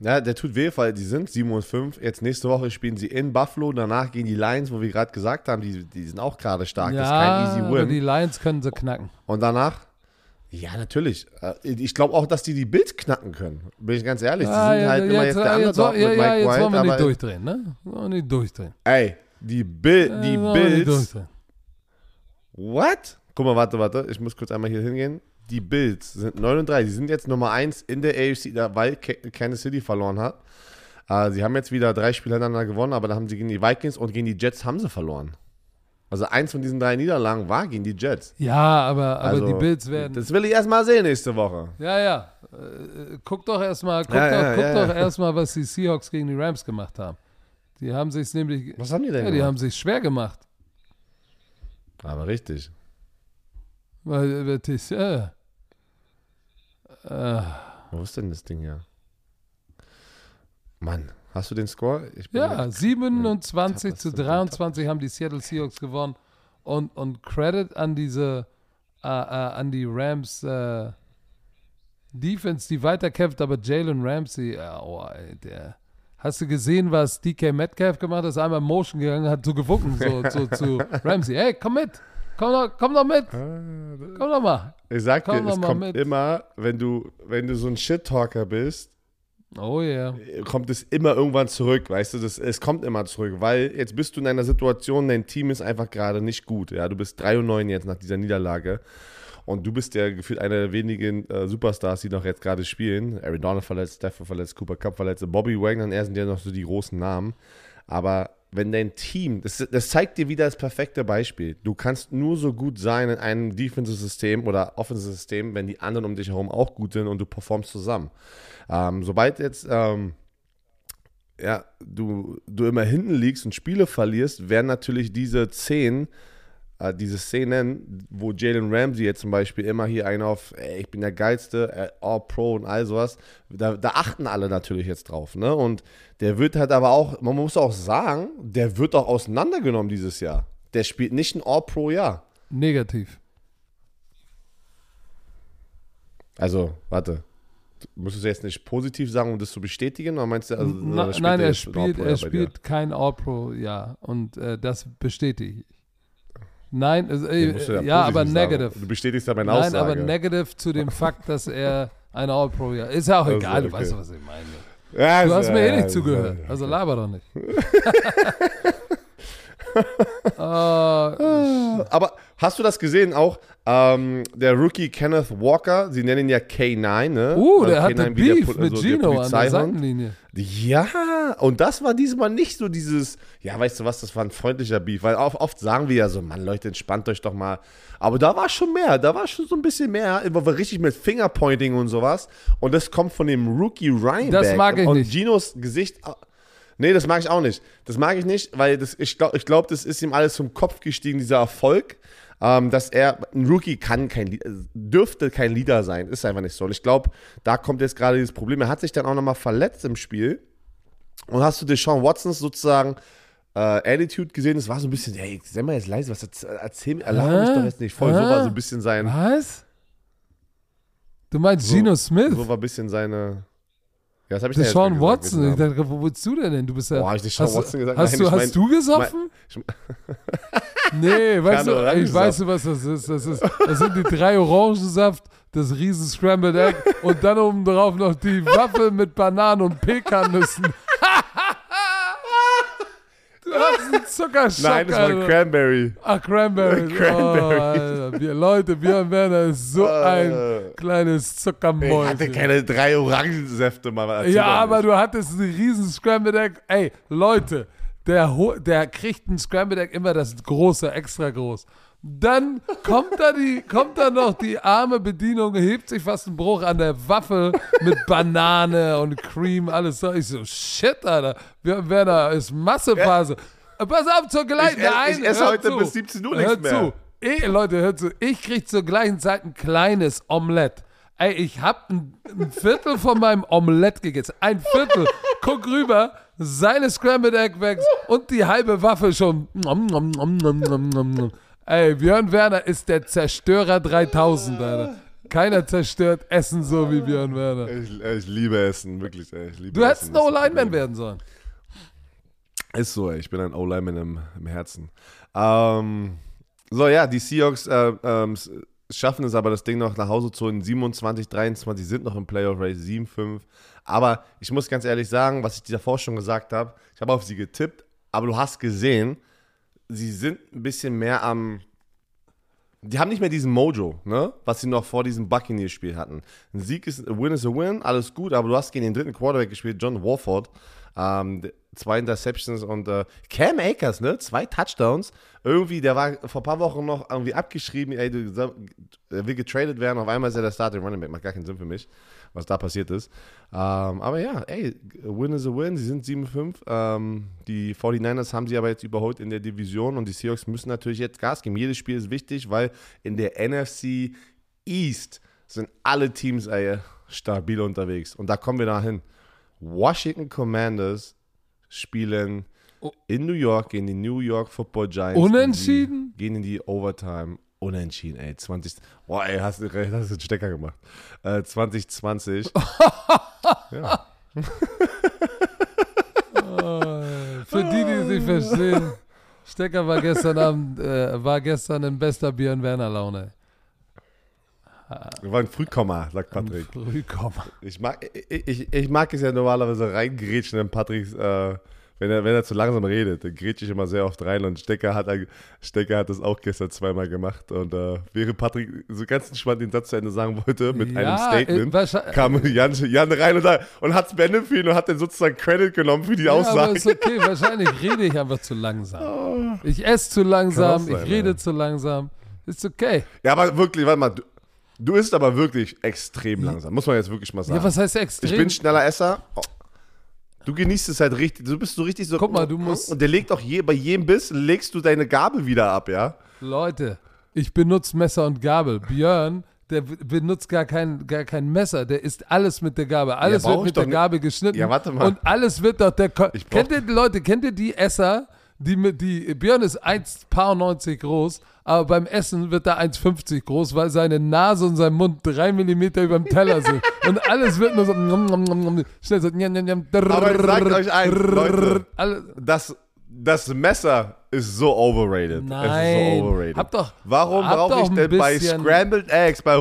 B: Ja, der tut weh, weil die sind 7 und 5. Jetzt nächste Woche spielen sie in Buffalo. Danach gehen die Lions, wo wir gerade gesagt haben, die, die sind auch gerade stark. das ist kein easy
A: aber
B: win.
A: die Lions können sie knacken.
B: Und danach, ja, natürlich. Äh, Ich glaube auch, dass die die Bills knacken können. Bin ich ganz ehrlich. Die
A: Ah,
B: sind
A: ja,
B: halt immer jetzt der
A: jetzt,
B: Underdog
A: ja,
B: mit
A: ja,
B: Mike
A: jetzt
B: White.
A: wollen wir
B: aber
A: nicht durchdrehen, ne? Wollen wir nicht durchdrehen.
B: ey, die, Bill, die
A: Äh, nicht
B: Bills. What? Guck mal, warte, warte. Ich muss kurz einmal hier hingehen. Die Bills sind 9 und 3. Die sind jetzt Nummer 1 in der AFC, weil Ka- Kansas City verloren hat. Äh, sie haben jetzt wieder drei Spiele hintereinander gewonnen, aber da haben sie gegen die Vikings und gegen die Jets haben sie verloren. Also eins von diesen drei Niederlagen war gegen die Jets.
A: Ja, aber, aber
B: Also,
A: die Bills werden.
B: Das will ich erst mal sehen nächste Woche.
A: ja, ja. Äh, guck doch erstmal, guck
B: Ja,
A: doch,
B: ja,
A: guck
B: ja,
A: doch erstmal, was die Seahawks gegen die Rams gemacht haben. Die haben sich nämlich.
B: Was haben die denn
A: Ja, die
B: gemacht?
A: haben sich schwer gemacht.
B: Aber richtig.
A: Weil, weil das, äh, äh,
B: Wo ist denn das Ding hier? Mann, hast du den Score?
A: Ja, 27
B: Ja,
A: zu
B: das ist
A: 23 haben die Seattle Seahawks gewonnen. Und, und Credit an diese, äh, äh, an die Rams äh, Defense, die weiterkämpft, aber Jalen Ramsey, äh, oh, ey, der. Hast du gesehen, was DK Metcalf gemacht hat? Ist einmal in Motion gegangen, hat so gewunken so, so, zu (laughs) Ramsey. Hey, komm mit! Komm doch, komm doch mit! Komm doch mal!
B: Ich sag dir,
A: Komm
B: es
A: doch mal
B: kommt
A: mit.
B: immer, wenn du, wenn du so ein Shit-Talker bist,
A: Oh yeah.
B: kommt es immer irgendwann zurück, weißt du, das, es kommt immer zurück, weil jetzt bist du in einer Situation, dein Team ist einfach gerade nicht gut, ja, du bist 3 und 9 jetzt nach dieser Niederlage und du bist ja gefühlt einer der wenigen äh, Superstars, die noch jetzt gerade spielen, Aaron Donald verletzt, Stafford verletzt, Cooper Cup verletzt, Bobby Wagner, er sind ja noch so die großen Namen, aber wenn dein Team, das, das zeigt dir wieder das perfekte Beispiel. Du kannst nur so gut sein in einem Defensive-System oder Offensive-System, wenn die anderen um dich herum auch gut sind und du performst zusammen. Ähm, sobald jetzt ähm, ja, du, du immer hinten liegst und Spiele verlierst, werden natürlich diese äh, diese Szenen, wo Jalen Ramsey jetzt zum Beispiel immer hier einen auf, ey, ich bin der Geilste, äh, All-Pro und all sowas, da, da achten alle natürlich jetzt drauf, ne? Und der wird halt aber auch, man muss auch sagen, der wird auch auseinandergenommen dieses Jahr. Der spielt nicht ein All-Pro-Jahr.
A: Negativ.
B: Also, warte. Musst du es jetzt nicht positiv sagen, um das zu bestätigen? Oder meinst du, also,
A: Na, nein, er spielt, er spielt kein All-Pro, ja. Und äh, das bestätige ich. Nein, also,
B: du
A: ja,
B: positiv
A: aber
B: sagen.
A: negative.
B: Du bestätigst ja meine
A: Nein,
B: Aussage.
A: aber negative zu dem Fakt, dass er ein All-Pro, ja. Ist ja auch
B: Also,
A: egal, du
B: okay.
A: weißt doch, was ich meine.
B: Ja,
A: Du hast
B: ja,
A: mir eh
B: ja,
A: nicht zugehört.
B: ja.
A: Also laber doch nicht. (laughs) (laughs) äh,
B: Aber hast du das gesehen auch? Ähm, der Rookie Kenneth Walker, sie nennen ihn ja K9, ne?
A: uh, der hatte
B: K9 wie der
A: Beef
B: Pol-
A: mit
B: also der
A: Gino an der. Seitenlinie.
B: Ja, und das war diesmal nicht so dieses, ja, weißt du was, das war ein freundlicher Beef, weil oft, sagen wir ja so, Mann, Leute, entspannt euch doch mal. Aber da war schon mehr, da war schon so ein bisschen mehr, war richtig mit Fingerpointing und sowas. Und das kommt von dem Rookie Ryan.
A: Das mag ich
B: und
A: nicht.
B: Ginos Gesicht. Nee, das mag ich auch nicht. Das mag ich nicht, weil das, ich glaube, ich glaub, das ist ihm alles zum Kopf gestiegen, dieser Erfolg. Ähm, dass er, ein Rookie kann kein, dürfte kein Leader sein, ist einfach nicht so. Und ich glaube, da kommt jetzt gerade dieses Problem. Er hat sich dann auch nochmal verletzt im Spiel. Und hast du Deshaun Watsons sozusagen äh, Attitude gesehen? Das war so ein bisschen, hey, sei mal jetzt leise, was erz- erzähl mir, laber mich doch jetzt nicht voll. So
A: Hä?
B: war so ein bisschen sein,
A: Was? Du meinst Gino Smith?
B: so war ein bisschen seine, ja, das habe ich denn gesagt,
A: Watson. Ich dachte, wo willst du denn hin? Du bist ja.
B: Boah, hab ich Deshaun
A: hast,
B: Watson gesagt?
A: Hast,
B: Nein,
A: du, hast
B: mein-
A: du gesoffen?
B: Ich- (laughs)
A: nee, weißt du, ich weiß, was das ist. Das, ist. das sind die drei Orangensaft, das riesen Scrambled Egg und dann oben drauf noch die Waffel mit Bananen und Pekannüssen. Du hast einen Zuckerschock,
B: Nein, das war
A: Alter.
B: Cranberry.
A: Ach, Cranberry. (laughs)
B: Cranberry.
A: Oh. Wir, Leute, Björn Werner ist so ein
B: Äh,
A: kleines
B: Ich
A: Zuckermäuschen.
B: hatte keine drei Orangensäfte mal. erzähl
A: Ja, aber
B: nicht.
A: du hattest einen riesen Scrambled Egg. Ey, Leute, der, der kriegt ein Scrambled Egg immer das große, extra groß. Dann kommt da, die, kommt da noch die arme Bedienung, hebt sich fast einen Bruch an der Waffel mit Banane und Cream, alles so. Ich so, shit, Alter. Wir, Werner, ist Massephase. Pass auf, zur gleichen
B: Ich ich esse heute
A: zu.
B: bis 17 Uhr nichts mehr.
A: Zu. Ich, Leute, hört zu. Ich krieg zur gleichen Zeit ein kleines Omelett. Ey, ich hab ein, ein Viertel von meinem Omelett gegessen. Ein Viertel. Guck rüber, seine Scrambled Egg weg und die halbe Waffe schon. Nom, nom, nom, Ey, Björn Werner ist der Zerstörer 3000, Alter. keiner zerstört Essen so wie Björn Werner.
B: Ich, ich liebe Essen, wirklich. Ey. Ich liebe
A: Du hättest ein O-Lineman werden sollen.
B: Ist so, ey. ich bin ein O-Lineman im, im Herzen. Ähm, so, ja, die Seahawks äh, ähm, schaffen es aber, das Ding noch nach Hause zu holen. 27, 23 sind noch im Playoff-Race, 7, 5. Aber ich muss ganz ehrlich sagen, was ich dir davor schon gesagt habe, ich habe auf sie getippt, aber du hast gesehen, sie sind ein bisschen mehr am. Die haben nicht mehr diesen Mojo, ne? Was sie noch vor diesem Buccaneers-Spiel hatten. Ein Sieg ist, a win is a win, alles gut, aber du hast gegen den dritten Quarterback gespielt, John Warford. Ähm, zwei Interceptions und äh, Cam Akers, ne? Zwei Touchdowns. Irgendwie, der war vor ein paar Wochen noch irgendwie abgeschrieben, ey, du, er will getradet werden. Auf einmal ist er der Starting Running Back. Macht gar keinen Sinn für mich, was da passiert ist. Ähm, aber ja, ey, win is a win. Sie sind 7-5. Ähm, die 49ers haben sie aber jetzt überholt in der Division und die Seahawks müssen natürlich jetzt Gas geben. Jedes Spiel ist wichtig, weil in der NFC East sind alle Teams ey, stabil unterwegs. Und da kommen wir dahin. Washington Commanders spielen
A: Oh.
B: in New York gegen die New York Football Giants.
A: Unentschieden?
B: Und sie Gehen in die Overtime. Unentschieden, ey. 20. Boah, ey, hast du (laughs) hast du einen Stecker gemacht. Äh, 2020. (laughs) ja.
A: Für die, die es nicht verstehen, Stecker war gestern Abend, äh, war gestern in bester Björn Werner Laune.
B: Wir waren Frühkomma, sagt Patrick.
A: Frühkomma.
B: Ich mag, ich, ich, ich mag es ja normalerweise reingrätschen in Patricks, äh, wenn, er, wenn er zu langsam redet, dann grätsche ich immer sehr oft rein und Stecker hat, Stecker hat das auch gestern zweimal gemacht und äh, während Patrick so ganz entspannt den Satz zu Ende sagen wollte mit einem
A: Ja,
B: Statement,
A: äh, wahrscheinlich-
B: kam Jan, Jan rein und, und hat es ihn und hat dann sozusagen Credit genommen für die
A: Ja, aber
B: Aussage.
A: ist okay. Wahrscheinlich rede ich einfach zu langsam. Ich esse zu langsam,
B: sein,
A: ich rede
B: ja.
A: zu langsam. Ist okay.
B: Ja, aber wirklich, warte mal, du, du isst aber wirklich extrem langsam, muss man jetzt wirklich mal sagen.
A: Ja, was heißt extrem?
B: Ich bin schneller Esser. Oh. Du genießt es halt richtig. Du bist so richtig so.
A: Guck mal, du musst-
B: Und der legt auch je, bei jedem Biss legst du deine Gabel wieder ab, ja?
A: Leute, ich benutze Messer und Gabel. Björn, der benutzt gar kein, gar kein Messer. Der isst alles mit der Gabel. Alles
B: brauch
A: wird mit der. Gabel geschnitten.
B: Ja, warte mal.
A: Und alles wird doch der. Ko kennt ihr die Leute, kennt ihr die Esser, die mit die. Björn ist 1,90 groß, aber beim Essen wird er 1,50 groß, weil seine Nase und sein Mund drei Millimeter über dem Teller sind. und alles wird nur so. Schnell so.
B: Aber ich sag euch eins, Leute. Das, das Messer ist so overrated. Es
A: Nein.
B: ist so overrated.
A: Hab doch-
B: Warum brauche ich denn bei Scrambled Eggs, bei,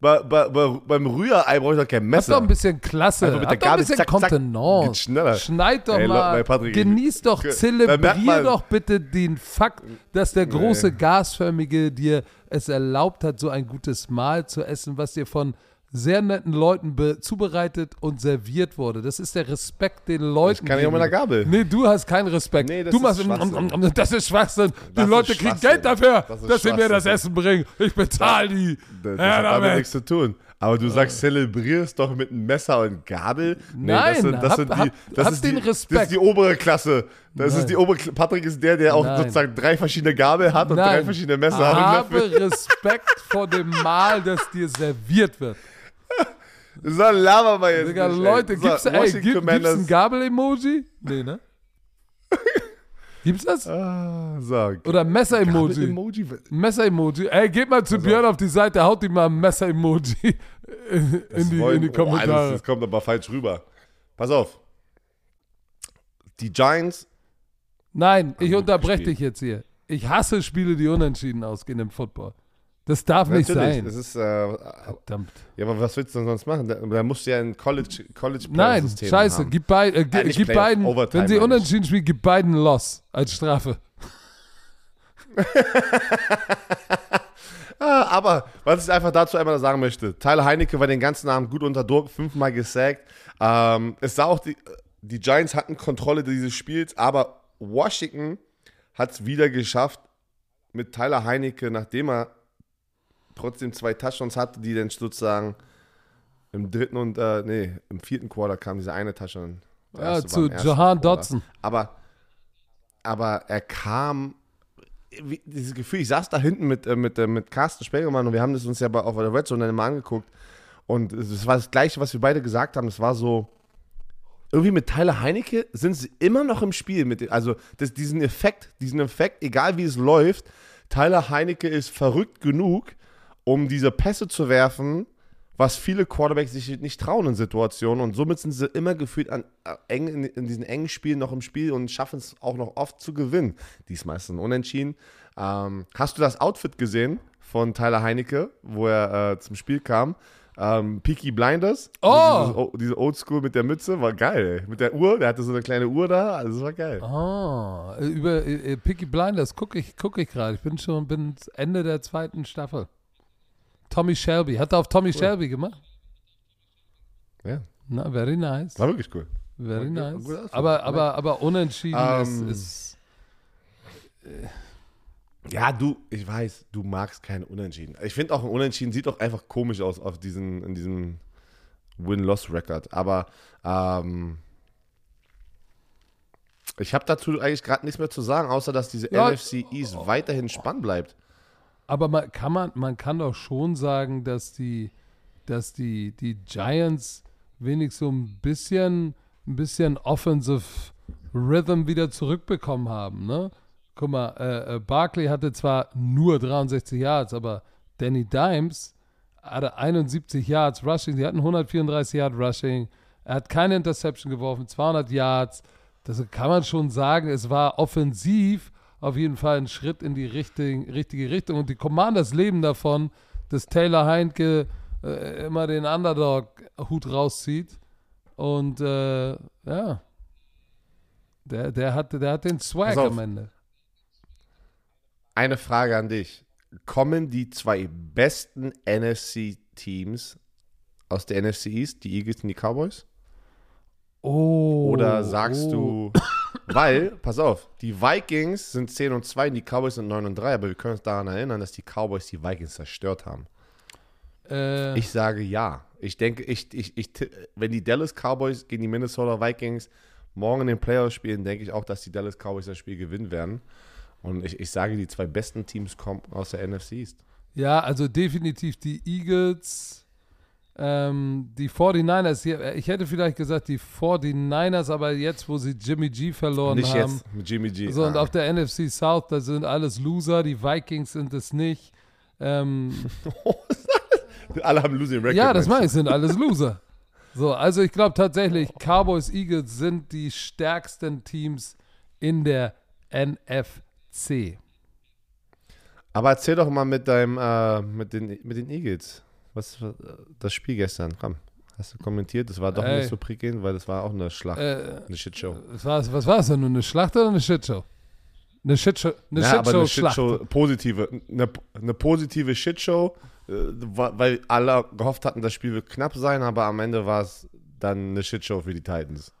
B: bei, bei, bei, beim Rührei brauche ich doch kein
A: Hab
B: Messer?
A: doch ein bisschen Klasse.
B: Einfach mit der
A: Hab doch ein bisschen
B: zack,
A: Kontenance.
B: schneller.
A: Schneid doch
B: Ey,
A: mal.
B: Patrick,
A: genieß doch, zelebrier doch bitte den Fakt, dass der große Gasförmige dir es erlaubt hat, so ein gutes Mahl zu essen, was dir von sehr netten Leuten be- zubereitet und serviert wurde. Das ist der Respekt den Leuten.
B: kann ich auch mit einer. Gabel.
A: Nee, du hast keinen Respekt.
B: Nee, das
A: du
B: ist
A: machst
B: Schwachsinn.
A: das ist Schwachsinn. Die
B: Das ist
A: Leute kriegen. Geld dafür,
B: Das ist
A: dass sie mir das. Essen bringen. Ich bezahle die.
B: Das, das hat damit nichts zu tun. Aber du sagst, zelebrierst doch mit einem Messer und Gabel? Nee,
A: Nein,
B: das sind, das
A: hab-
B: sind die,
A: hab-
B: das
A: hab
B: ist
A: den
B: die,
A: Respekt.
B: Das ist die obere Klasse. Das
A: Nein.
B: ist die obere Kla- Patrick ist der, der auch
A: Nein.
B: sozusagen drei verschiedene Gabel hat und drei
A: Nein.
B: verschiedene Messer hat. und
A: Habe. Respekt vor dem Mahl, das dir serviert wird.
B: So, laber mal jetzt.
A: Digga,
B: nicht, ey.
A: Leute,
B: so,
A: gibt's, ey, gibt, gibt's ein Gabel-Emoji? Nee, ne? (laughs) Gibt's das?
B: Ah, so.
A: Oder Messer-Emoji?
B: Emoji.
A: Messer-Emoji. Ey, geht mal zu Björn auf die Seite, haut ihm mal ein Messer-Emoji (laughs) in, in, die, in die
B: Oh,
A: Kommentare.
B: das, das kommt aber falsch rüber. Pass auf. Die Giants.
A: Nein, ich unterbreche dich jetzt hier. Ich hasse Spiele, die unentschieden ausgehen im Football. Das darf nicht
B: Natürlich,
A: sein.
B: das ist. Äh,
A: Verdammt.
B: ja, aber was willst du denn sonst machen? Da, da musst du ja ein College, College
A: Nein, scheiße.
B: haben.
A: Gib, beid, äh,
B: Äh, nicht
A: gib beiden,
B: Overtime
A: wenn sie unentschieden spielen, gib beiden Loss als Strafe. (laughs)
B: Ah, aber was ich einfach dazu einmal sagen möchte, Tyler Heinecke war den ganzen Abend gut unter Druck, fünfmal gesackt. Ähm, es sah auch, die, die Giants hatten Kontrolle dieses Spiels, aber Washington hat es wieder geschafft, mit Tyler Heinecke, nachdem er trotzdem zwei Touchdowns hatte, die dann sozusagen im dritten und, äh, nee, im vierten Quarter kam dieser eine Touchdown.
A: Ja, zu Johan
B: Quarter.
A: Dotson.
B: Aber, aber er kam, wie, dieses Gefühl, ich saß da hinten mit, äh, mit, äh, mit Carsten Spiegelmann und wir haben das uns ja bei, auf der Red Zone dann mal angeguckt. Und es war das Gleiche, was wir beide gesagt haben. Es war so, irgendwie mit Tyler Heinecke sind sie immer noch im Spiel. Mit, also das, diesen Effekt, diesen Effekt, egal wie es läuft, Tyler Heinecke ist verrückt genug, um diese Pässe zu werfen, was viele Quarterbacks sich nicht trauen in Situationen. Und somit sind sie immer gefühlt an, äh, eng, in, in, diesen engen Spielen noch im Spiel und schaffen es auch noch oft zu gewinnen. Diesmal ist es ein Unentschieden. Ähm, hast du das Outfit gesehen von Tyler Heinecke, wo er äh, zum Spiel kam? Ähm, Peaky Blinders.
A: Oh!
B: Also dieses, diese Oldschool mit der Mütze war geil. Mit der Uhr, der hatte so eine kleine Uhr da, also das war geil.
A: Ah, über äh, Peaky Blinders gucke ich, guck ich gerade. Ich bin schon bin Ende der zweiten Staffel. Tommy Shelby. Hat er auf Tommy cool. Shelby gemacht?
B: Ja.
A: Na, very nice.
B: War wirklich cool.
A: Very war nice. Aber, aber, aber unentschieden um, ist. ist
B: äh, ja, du, ich weiß, du magst keinen Unentschieden. Ich finde auch ein Unentschieden sieht auch einfach komisch aus auf diesen, in diesem Win-Loss-Record. Aber ähm, ich habe dazu eigentlich gerade nichts mehr zu sagen, außer dass diese ja, NFC East oh, weiterhin spannend bleibt.
A: Aber man kann, man, man kann doch schon sagen, dass die, dass die, die Giants wenigstens so ein bisschen, ein bisschen Offensive Rhythm wieder zurückbekommen haben, ne? guck mal, äh, äh, Barkley hatte zwar nur 63 Yards, aber Danny Dimes hatte 71 Yards Rushing. Sie hatten 134 Yards Rushing. Er hat keine Interception geworfen, 200 Yards. Das kann man schon sagen. Es war offensiv auf jeden Fall ein Schritt in die richtige, richtige Richtung. Und die Commanders leben davon, dass Taylor Heinke äh, immer den Underdog-Hut rauszieht. Und äh, ja, der, der, hat, der hat den Swag am Ende
B: eine Frage an dich. Kommen die zwei besten NFC-Teams aus der NFC East, die Eagles und die Cowboys?
A: Oh.
B: Oder sagst oh. du, weil, pass auf, die Vikings sind 10 und 2 und die Cowboys sind 9 und 3, aber wir können uns daran erinnern, dass die Cowboys die Vikings zerstört haben.
A: Äh.
B: Ich sage ja. Ich denke, ich, ich, ich, wenn die Dallas Cowboys gegen die Minnesota Vikings morgen in den Playoffs spielen, denke ich auch, dass die Dallas Cowboys das Spiel gewinnen werden. Und ich, ich sage, die zwei besten Teams kommen aus der NFC East.
A: Ja, also definitiv die Eagles, ähm, die 49ers. Ich hätte vielleicht gesagt die 49ers, aber jetzt, wo sie Jimmy G verloren
B: nicht
A: haben.
B: Nicht jetzt mit Jimmy G.
A: So, ah. und auf der NFC South, da sind alles Loser. Die Vikings sind es nicht. Ähm, (laughs)
B: Alle haben Losing Record.
A: Ja, das meine ich, sind alles Loser. So, also ich glaube tatsächlich, Cowboys, Eagles sind die stärksten Teams in der NFC.
B: Aber erzähl doch mal mit deinem, äh, mit, den, mit den Eagles. Was war das Spiel gestern? Komm, hast du kommentiert? Das war doch Ey. nicht so prickelnd, weil das war auch eine Schlacht, äh, eine Shitshow.
A: Was war, was war es denn? Eine Schlacht oder eine Shitshow? Eine Shitshow, eine
B: ja,
A: Shitshow,
B: aber eine Shitshow, positive, eine, eine positive Shitshow, äh, weil alle gehofft hatten, das Spiel wird knapp sein, aber am Ende war es dann eine Shitshow für die Titans.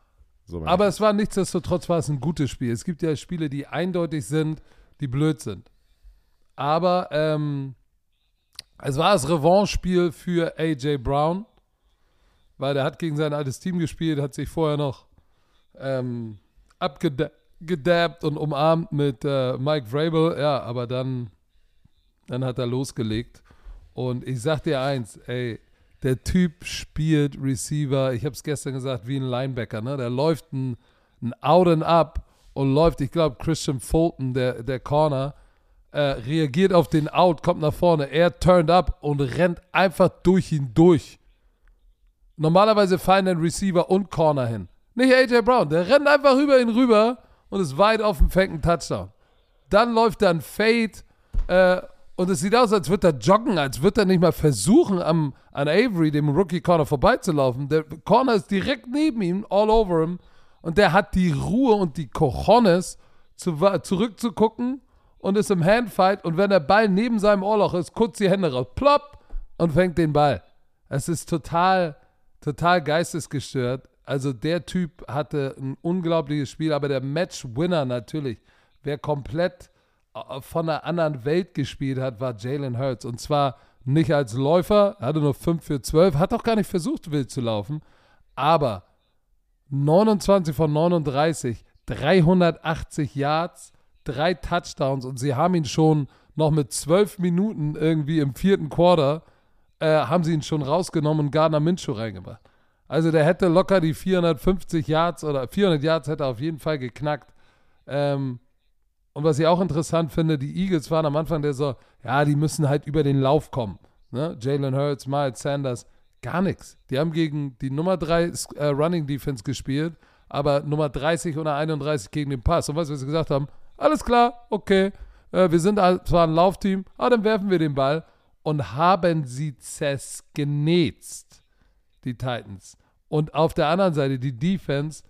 A: So Aber es war nichtsdestotrotz war es ein gutes Spiel. Es gibt ja Spiele, die eindeutig sind, die blöd sind. Aber ähm, es war das Revanche-Spiel für AJ Brown, weil der hat gegen sein altes Team gespielt, hat sich vorher noch ähm, abgedabbt und umarmt mit äh, Mike Vrabel. Ja, aber dann, dann hat er losgelegt. Und ich sag dir eins, ey, der Typ spielt Receiver, ich habe es gestern gesagt, wie ein Linebacker. Ne? Der läuft ein, ein Out and Up und läuft, ich glaube, Christian Fulton, der, der Corner, äh, reagiert auf den Out, kommt nach vorne, er turned up und rennt einfach durch ihn durch. Normalerweise fallen dann Receiver und Corner hin. Nicht AJ Brown, der rennt einfach über ihn rüber und ist weit offen, fängt einen Touchdown. Dann läuft dann Fade äh, und es sieht aus, als würde er joggen, als würde er nicht mal versuchen, am, an Avery, dem Rookie Corner, vorbeizulaufen. Der Corner ist direkt neben ihm, all over him. Und der hat die Ruhe und die Cojones, zu, zurückzugucken und ist im Handfight. Und wenn der Ball neben seinem Ohrloch ist, kurz die Hände raus, plopp, und fängt den Ball. Es ist total, total geistesgestört. Also der Typ hatte ein unglaubliches Spiel, aber der Match-Winner natürlich, wer komplett äh, von einer anderen Welt gespielt hat, war Jalen Hurts. Und zwar nicht als Läufer, er hatte nur 5 für 12, hat auch gar nicht versucht, wild zu laufen, aber 29 von 39, 380 Yards, drei Touchdowns und sie haben ihn schon noch mit 12 Minuten irgendwie im vierten Quarter, äh, haben sie ihn schon rausgenommen und Gardner Minshew reingebracht. Also der hätte locker die 450 Yards oder 400 Yards hätte er auf jeden Fall geknackt. Ähm, und was ich auch interessant finde, die Eagles waren am Anfang der so, ja, die müssen halt über den Lauf kommen. ne? Jalen Hurts, Miles Sanders, gar nichts. Die haben gegen die Nummer 3 äh, Running Defense gespielt, aber Nummer 30 oder 31 gegen den Pass. Und was sie gesagt haben? Alles klar, okay, äh, wir sind zwar ein Laufteam, aber dann werfen wir den Ball und haben sie zersknetzt, die Titans. Und auf der anderen Seite die Defense,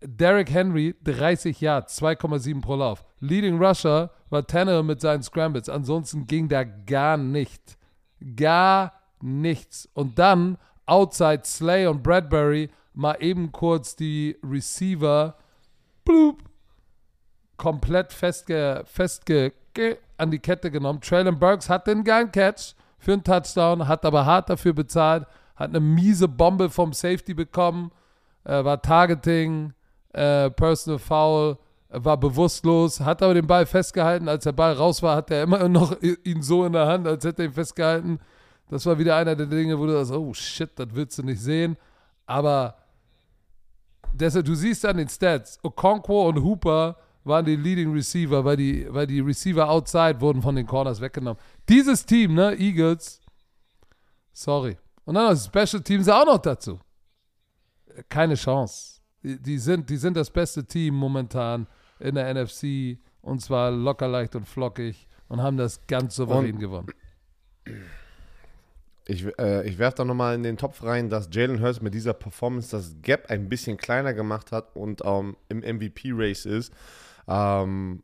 A: Derrick Henry 30 Yards, 2,7 pro Lauf. Leading Rusher war Tanner mit seinen Scrambles. Ansonsten ging da gar nicht. Gar nichts. Und dann outside Slay und Bradbury mal eben kurz die Receiver bloop, komplett festge, festge an die Kette genommen. Traylon Burks hat den geilen Catch für einen Touchdown, hat aber hart dafür bezahlt, hat eine miese Bombe vom Safety bekommen, äh, war Targeting, äh, Personal Foul, war bewusstlos, hat aber den Ball festgehalten. Als der Ball raus war, hat er immer noch ihn so in der Hand, als hätte er ihn festgehalten. Das war wieder einer der Dinge, wo du sagst, oh shit, das willst du nicht sehen. Aber deshalb, du siehst an den Stats, Okonkwo und Hooper waren die Leading Receiver, weil die, weil die Receiver outside wurden von den Corners weggenommen. Dieses Team, ne, Eagles, sorry. Und dann das Special Teams auch noch dazu. Keine Chance. Die, die, sind, die sind das beste Team momentan in der NFC und zwar locker, leicht und flockig und haben das ganz souverän und gewonnen.
B: Ich, äh, ich werfe da nochmal in den Topf rein, dass Jalen Hurts mit dieser Performance das Gap ein bisschen kleiner gemacht hat und ähm, im MVP-Race ist. Ähm,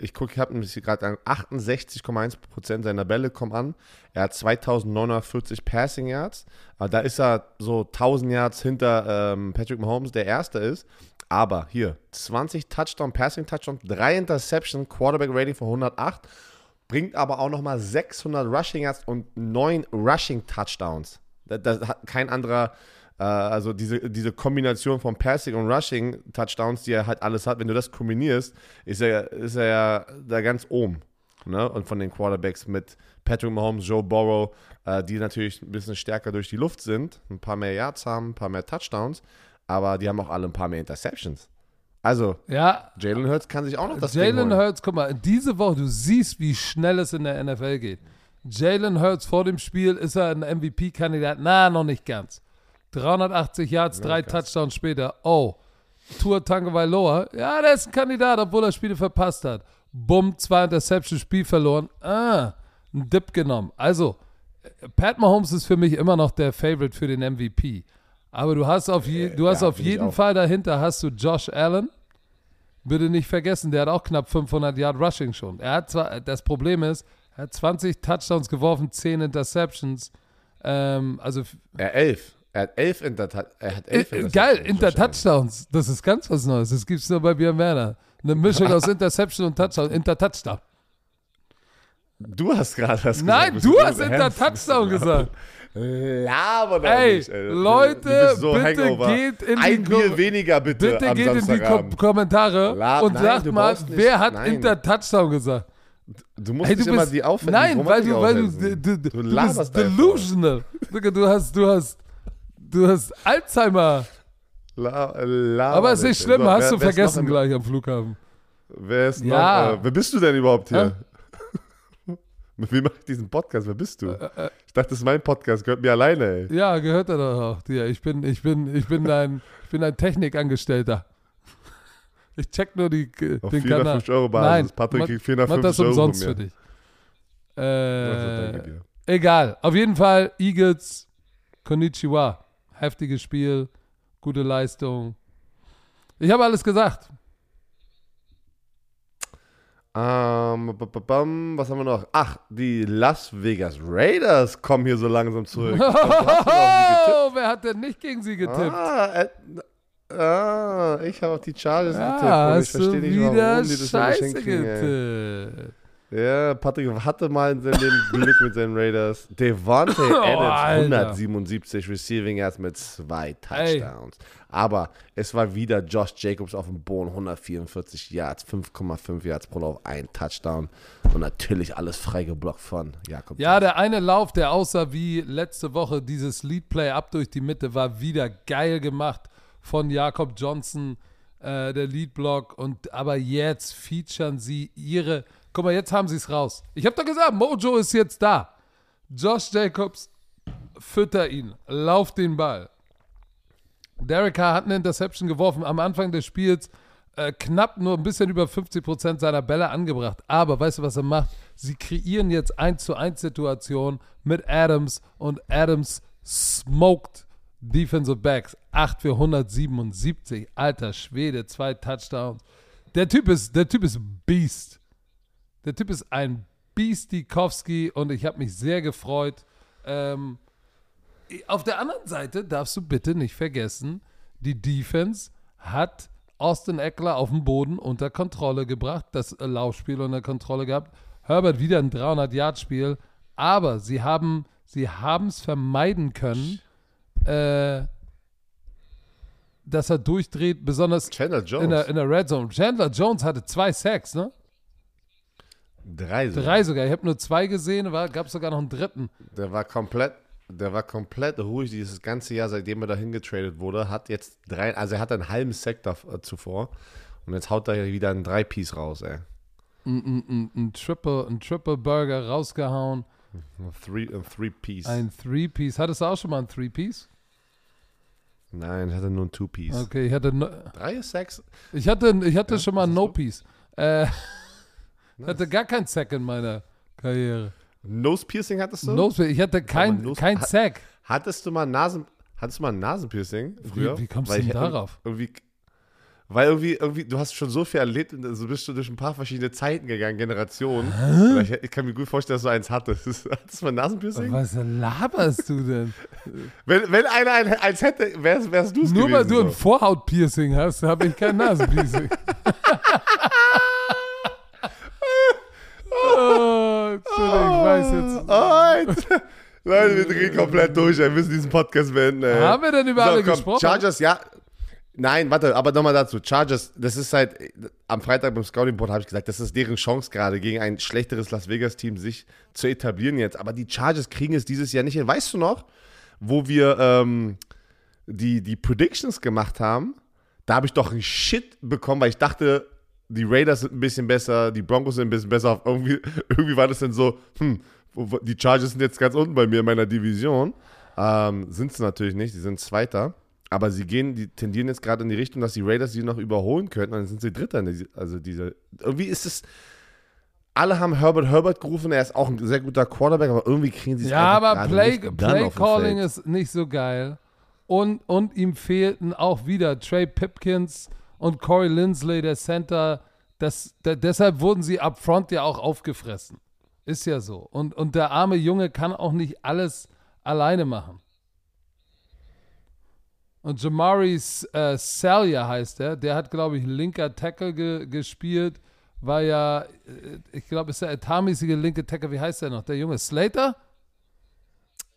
B: ich gucke, ich habe gerade an 68,1% seiner Bälle kommen an. Er hat 2940 Passing Yards. Äh, da ist er so 1000 Yards hinter ähm, Patrick Mahomes, der Erste ist. Aber hier, 20 Touchdown, Passing Touchdown, 3 Interception, Quarterback Rating von 108, bringt aber auch nochmal 600 Rushing Yards und 9 Rushing Touchdowns. Das, das hat kein anderer also diese, diese Kombination von Passing und Rushing Touchdowns, die er halt alles hat, wenn du das kombinierst, ist er, ist er ja da ganz oben. Ne? Und von den Quarterbacks mit Patrick Mahomes, Joe Burrow, äh, die natürlich ein bisschen stärker durch die Luft sind, ein paar mehr Yards haben, ein paar mehr Touchdowns, aber die haben auch alle ein paar mehr Interceptions. Also,
A: ja,
B: Jalen Hurts kann sich auch noch das
A: Jalen Hurts, guck mal, diese Woche, du siehst, wie schnell es in der NFL geht. Jalen Hurts vor dem Spiel, ist er ein MVP-Kandidat? Na, noch nicht ganz. 380 Yards, ja, drei krass. Touchdowns später. Oh, Tour Tagovailoa. Ja, der ist ein Kandidat, obwohl er Spiele verpasst hat. Bumm, zwei Interceptions, Spiel verloren. Ah, ein Dip genommen. Also, Pat Mahomes ist für mich immer noch der Favorite für den MVP. Aber du hast auf, je, du hast ja, auf jeden Fall dahinter hast du Josh Allen. Bitte nicht vergessen, der hat auch knapp 500 Yard Rushing schon. Er hat zwar, das Problem ist, er hat 20 Touchdowns geworfen, 10 Interceptions. Ähm, also.
B: Ja, 11. Er hat elf Inter er hat elf
A: äh, Geil, Inter-Touchdowns. Das ist ganz was Neues. Das gibt es nur bei Björn Werner. Eine Mischung aus (laughs) Interception und Touchdown. Inter-Touchdown.
B: Du hast gerade das
A: gesagt. Nein, du hast Inter-Touchdown gesagt.
B: Laber doch
A: ey, nicht, ey. Leute, so bitte
B: hangover.
A: geht in
B: Ein die Bier weniger bitte
A: Bitte geht in die Ko Kommentare Lab, und nein, sagt mal, wer hat Inter-Touchdown gesagt?
B: Du musst hey, du immer die aufhören.
A: Nein, weil du, weil du, du, du, du, du bist delusional. Du hast, du hast Du hast Alzheimer.
B: La, la,
A: Aber es ist nicht schlimm, so, hast wer, du vergessen gleich am Flughafen.
B: Wer ist ja. noch, äh, wer bist du denn überhaupt hier? (laughs) Mit wem mache ich diesen Podcast? Wer bist du? Äh, äh, ich dachte, das ist mein Podcast, gehört mir alleine, ey.
A: Ja, gehört er doch auch dir. Ich bin, ich bin, ich bin ein, ich bin ein Technikangestellter. (laughs) Ich check nur die,
B: Auf
A: den
B: 450 Kanal. Euro Basis. Nein, Patrick kriegt 450
A: das umsonst Euro für dich. Äh, egal. Auf jeden Fall, Eagles, Konnichiwa heftiges Spiel, gute Leistung. Ich habe alles gesagt.
B: Ähm, was haben wir noch? Ach, die Las Vegas Raiders kommen hier so langsam zurück. (laughs)
A: Oh, wer hat denn nicht gegen sie getippt?
B: Ah, äh, ah ich habe auf die Chargers
A: ja,
B: getippt.
A: ich verstehe nicht, warum die das Scheiße getippt.
B: Ja, Patrick hatte mal in seinem Leben (laughs) Glück mit seinen Raiders. Devontae oh, Adams, 177 Receiving Yards mit zwei Touchdowns. Ey. Aber es war wieder Josh Jacobs auf dem Boden, 144 Yards, 5,5 Yards pro Lauf, ein Touchdown. Und natürlich alles freigeblockt von Jakob.
A: Ja, der eine Lauf, der aussah wie letzte Woche, dieses Lead Play ab durch die Mitte, war wieder geil gemacht von Jakob Johnson, äh, der Lead Block. Und aber jetzt featuren sie ihre Guck mal, jetzt haben sie es raus. Ich habe doch gesagt, Mojo ist jetzt da. Josh Jacobs, fütter ihn, lauf den Ball. Derek Carr hat eine Interception geworfen am Anfang des Spiels, äh, knapp nur ein bisschen über 50% seiner Bälle angebracht. Aber weißt du, was er macht? Sie kreieren jetzt 1 zu 1 Situationen mit Adams und Adams smoked Defensive Backs. 8 für 177. Alter Schwede, zwei Touchdowns. Der Typ ist, der Typ ist Beast. Der Typ ist ein Beastikowski und ich habe mich sehr gefreut. Ähm, auf der anderen Seite darfst du bitte nicht vergessen, die Defense hat Austin Eckler auf dem Boden unter Kontrolle gebracht, das Laufspiel unter Kontrolle gehabt. Herbert wieder ein 300-Yard-Spiel, aber sie haben sie es vermeiden können, äh, dass er durchdreht, besonders
B: Chandler Jones.
A: in der, in der Red Zone. Chandler Jones hatte zwei Sacks, ne?
B: Drei sogar.
A: Drei sogar. Ich habe nur zwei gesehen, gab es sogar noch einen dritten.
B: Der war komplett, der war komplett ruhig dieses ganze Jahr, seitdem er dahin getradet wurde. Hat jetzt drei, also er hat einen halben Sack da, äh, zuvor. Und jetzt haut er wieder einen Drei-Piece raus, ey.
A: Ein, ein, ein, ein, Triple, ein Triple Burger rausgehauen.
B: Ein Three, ein Three-Piece.
A: Ein Three-Piece. Hattest du auch schon mal ein Three-Piece?
B: Nein, ich hatte nur ein Two-Piece.
A: Okay, ich hatte, no,
B: Drei Sacks?
A: ich hatte, ich hatte schon mal ein? No-Piece. Äh, (laughs) ich hatte gar keinen Sack in meiner Karriere.
B: Nose-Piercing hattest du?
A: Nose, ich hatte kein,
B: Nose-
A: kein Sack.
B: Hattest du mal Nasen, hattest du mal ein Nasenpiercing früher?
A: wie kommst
B: Weil
A: du denn darauf?
B: Irgendwie, weil irgendwie, irgendwie, du hast schon so viel erlebt und so bist du durch ein paar verschiedene Zeiten gegangen, Generationen. Ich, ich kann mir gut vorstellen, dass du eins hattest. (laughs) Hattest du mal ein Nasenpiercing?
A: Was laberst du denn? (laughs)
B: Wenn, wenn einer ein, eins hätte, wärst, wärst du es
A: Nur
B: gewesen.
A: weil du ein
B: so.
A: Vorhaut-Piercing hast, habe ich kein Nasenpiercing. (laughs) Entschuldigung, ich weiß jetzt. (laughs)
B: Jetzt. (laughs) Leute, wir drehen komplett durch. Wir müssen diesen Podcast beenden. Ey.
A: Haben wir denn über alle
B: komm,
A: gesprochen?
B: Chargers, ja. Nein, warte, aber nochmal dazu. Chargers, das ist halt, am Freitag beim Scouting Board habe ich gesagt, das ist deren Chance gerade, gegen ein schlechteres Las Vegas-Team sich zu etablieren jetzt. Aber die Chargers kriegen es dieses Jahr nicht hin. Weißt du noch, wo wir ähm, die, die Predictions gemacht haben? Da habe ich doch einen Shit bekommen, weil ich dachte, die Raiders sind ein bisschen besser, die Broncos sind ein bisschen besser. (laughs) Irgendwie, irgendwie war das dann so, hm, die Chargers sind jetzt ganz unten bei mir in meiner Division. Ähm, sind sie natürlich nicht, die sind Zweiter. Aber sie gehen, die tendieren jetzt gerade in die Richtung, dass die Raiders sie noch überholen könnten. Dann sind sie Dritter. Also diese, irgendwie ist es. Alle haben Herbert Herbert gerufen, er ist auch ein sehr guter Quarterback, aber irgendwie kriegen sie es
A: Ja, aber Play, Play Calling ist nicht so geil. Und, und ihm fehlten auch wieder Trey Pipkins und Corey Lindsley, der Center. Das, da, deshalb wurden sie up front ja auch aufgefressen. Ist ja so. Und, und der arme Junge kann auch nicht alles alleine machen. Und Jamari äh, Salyer heißt er. Der hat, glaube ich, linker Tackle ge gespielt. War ja, äh, ich glaube, ist der etatmäßige linke Tackle. Wie heißt der noch? Der Junge Slater?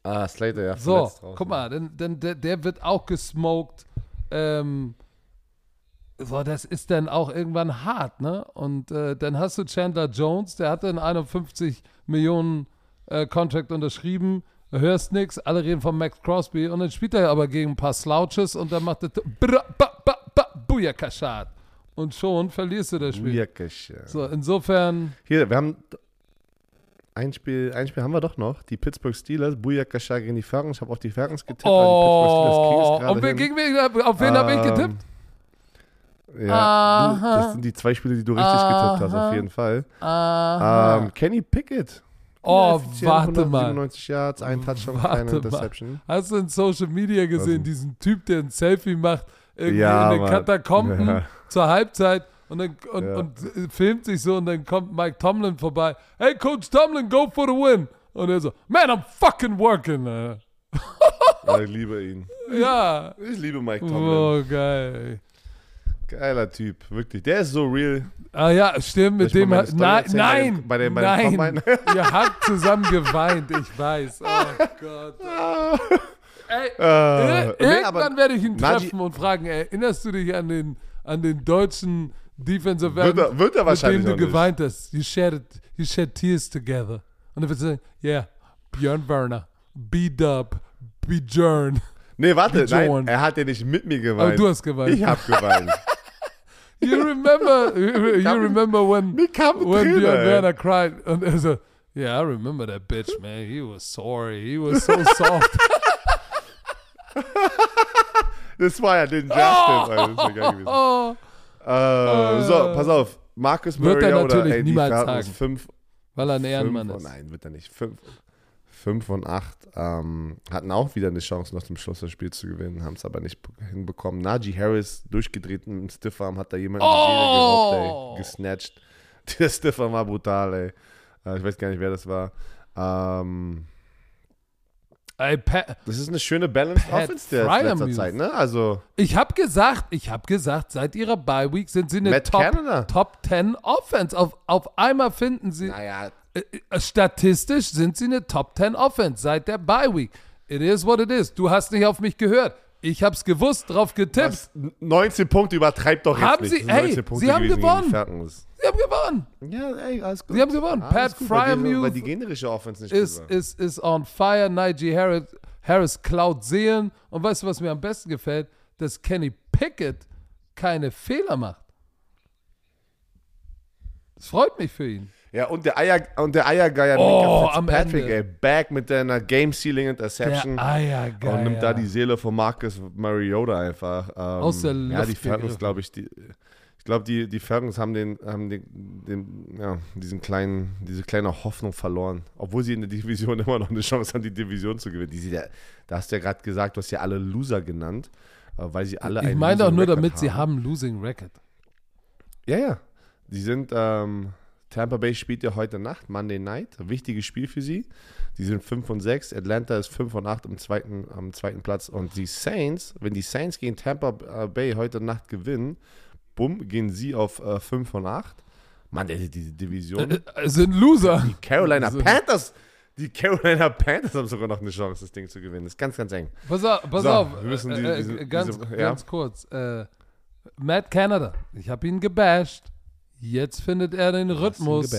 B: Ah, Slater, ja.
A: So, guck mal, denn, denn der, der wird auch gesmoked. Ähm, so, das ist dann auch irgendwann hart, ne? Und äh, dann hast du Chandler Jones, der hatte einen 51 Millionen äh, Contract unterschrieben. Hörst nichts, alle reden von Max Crosby und dann spielt er aber gegen ein paar Slouches und dann macht er Booyakashat. Und schon verlierst du das Spiel.
B: Ja.
A: So, insofern,
B: Hier, wir haben ein Spiel, ein Spiel haben wir doch noch. Die Pittsburgh Steelers, Booyakasha gegen die Falcons. Ich habe auf die Falcons getippt.
A: oh, und
B: die Pittsburgh Steelers kriegen
A: gegen wen, auf wen habe ich
B: Ähm,
A: getippt?
B: Ja,
A: Aha.
B: das sind die zwei Spiele, die du richtig getippt hast, auf jeden Fall.
A: Aha.
B: Ähm, Kenny Pickett.
A: Oh, warte mal.
B: 197 Yards, ein Touchdown, keine
A: mal.
B: Interception.
A: Hast du in Social Media gesehen, diesen Typ, der ein Selfie macht, irgendwie
B: Ja,
A: in den
B: Mann.
A: Katakomben
B: Ja.
A: zur Halbzeit und, dann, und,
B: Ja.
A: und äh, filmt sich so und dann kommt Mike Tomlin vorbei. Hey, Coach Tomlin, go for the win. Und er so, man, I'm fucking working. Alter.
B: Ja, ich liebe ihn.
A: Ja.
B: Ich liebe Mike Tomlin.
A: Oh, geil.
B: Geiler Typ, wirklich. Der ist so real.
A: Ah ja, stimmt, mit dem hat, nein,
B: erzählen
A: nein,
B: bei dem- bei dem- bei dem
A: nein, ihr habt zusammen geweint, ich weiß, oh (laughs) Gott. Ey,
B: Äh,
A: Ir-
B: nee,
A: Irgendwann
B: aber
A: werde ich ihn treffen und fragen, erinnerst du dich an den, an den deutschen Defensive
B: Wird
A: End,
B: er- wird er
A: mit
B: wahrscheinlich
A: dem du
B: noch nicht.
A: geweint hast? You shed, you shed tears together. Und er wird sagen, yeah, Björn Werner, B-Dub, Björn.
B: Nee, warte, nein, er hat ja nicht mit mir geweint.
A: Aber du hast geweint.
B: Ich hab geweint. (laughs)
A: You remember, (laughs) you
B: kam-
A: remember when, when Björn
B: ey.
A: Werner cried und er so, Yeah, I remember that bitch, man. He was sorry. He was so (laughs) soft.
B: Das war ja den Draft. Oh! Das ist ja geil gewesen. Äh, so, pass auf. Marcus
A: Wird er natürlich
B: ey, die
A: niemals sagen.
B: fünf,
A: weil er ein Ehrenmann
B: fünf,
A: ist.
B: oh nein, wird er nicht. Fünf, fünf von acht ähm, hatten auch wieder eine Chance, noch zum Schluss das Spiel zu gewinnen, haben es aber nicht be- hinbekommen. Najee Harris, durchgedreht einem Stiffarm, hat da jemanden Seele
A: Oh!
B: gesnatcht. (laughs) Der Stiffarm war brutal, ey. Äh, ich weiß gar nicht, wer das war. Ähm,
A: Ey, Pat,
B: das ist eine schöne Balanced
A: Pat
B: Offense der letzter Zeit, ne? Also,
A: ich habe gesagt, ich habe gesagt, seit ihrer Bye Week sind sie eine
B: Matt
A: Top,
B: Canada.
A: Top 10 Offense. Auf, auf einmal finden sie,
B: naja,
A: statistisch sind sie eine Top 10 Offense seit der Bye Week. It is what it is. Du hast nicht auf mich gehört. Ich hab's gewusst, drauf getippt.
B: was, 19 Punkte übertreibt doch jetzt
A: Haben
B: nicht.
A: sie- ey,
B: 19 Punkte
A: sie haben gewonnen. Sie haben gewonnen.
B: Ja, ey, alles gut.
A: Sie haben gewonnen.
B: Alles
A: Pat Fryermuth
B: Weil die generische Offense nicht
A: ist, ist, ist on fire. Najee Harris, Harris klaut Seelen. Und weißt du, was mir am besten gefällt? Dass Kenny Pickett keine Fehler macht. Das freut mich für ihn.
B: Ja, und der Eier und der Eiergeier
A: Oh, am
B: Fitzpatrick, ey, back mit deiner Game-Sealing Interception.
A: Der Eiergeier.
B: und nimmt da die Seele von Marcus Mariota einfach. Ähm,
A: Aus der
B: Ja,
A: Luft
B: die Falcons,
A: gegriffen.
B: glaube ich, die, ich glaube, die, die Falcons haben den, haben den, den, ja, diesen kleinen, diese kleine Hoffnung verloren. Obwohl sie in der Division (laughs) immer noch eine Chance haben, die Division zu gewinnen. Die ja, da hast du ja gerade gesagt, du hast ja alle Loser genannt, äh, weil sie alle
A: Ich meine doch nur, damit sie haben Losing Record.
B: Ja, ja. Die sind, ähm, Tampa Bay spielt ja heute Nacht, Monday Night. Wichtiges Spiel für sie. Die sind 5 und 6. Atlanta ist 5 und 8 am zweiten, am zweiten Platz. Und die Saints, wenn die Saints gegen Tampa Bay heute Nacht gewinnen, bumm, gehen sie auf äh, 5 und 8. Mann, ey, die Division.
A: Äh, äh, sind Loser.
B: Die Carolina
A: so.
B: Panthers. Die Carolina Panthers haben sogar noch eine Chance, das Ding zu gewinnen. Das ist ganz, ganz eng.
A: Pass auf, pass
B: So,
A: auf.
B: wir müssen die-
A: äh, äh,
B: diese-
A: ganz,
B: diese- ja.
A: ganz kurz. Äh, Matt Canada. Ich habe ihn gebasht. Jetzt findet er den Rhythmus.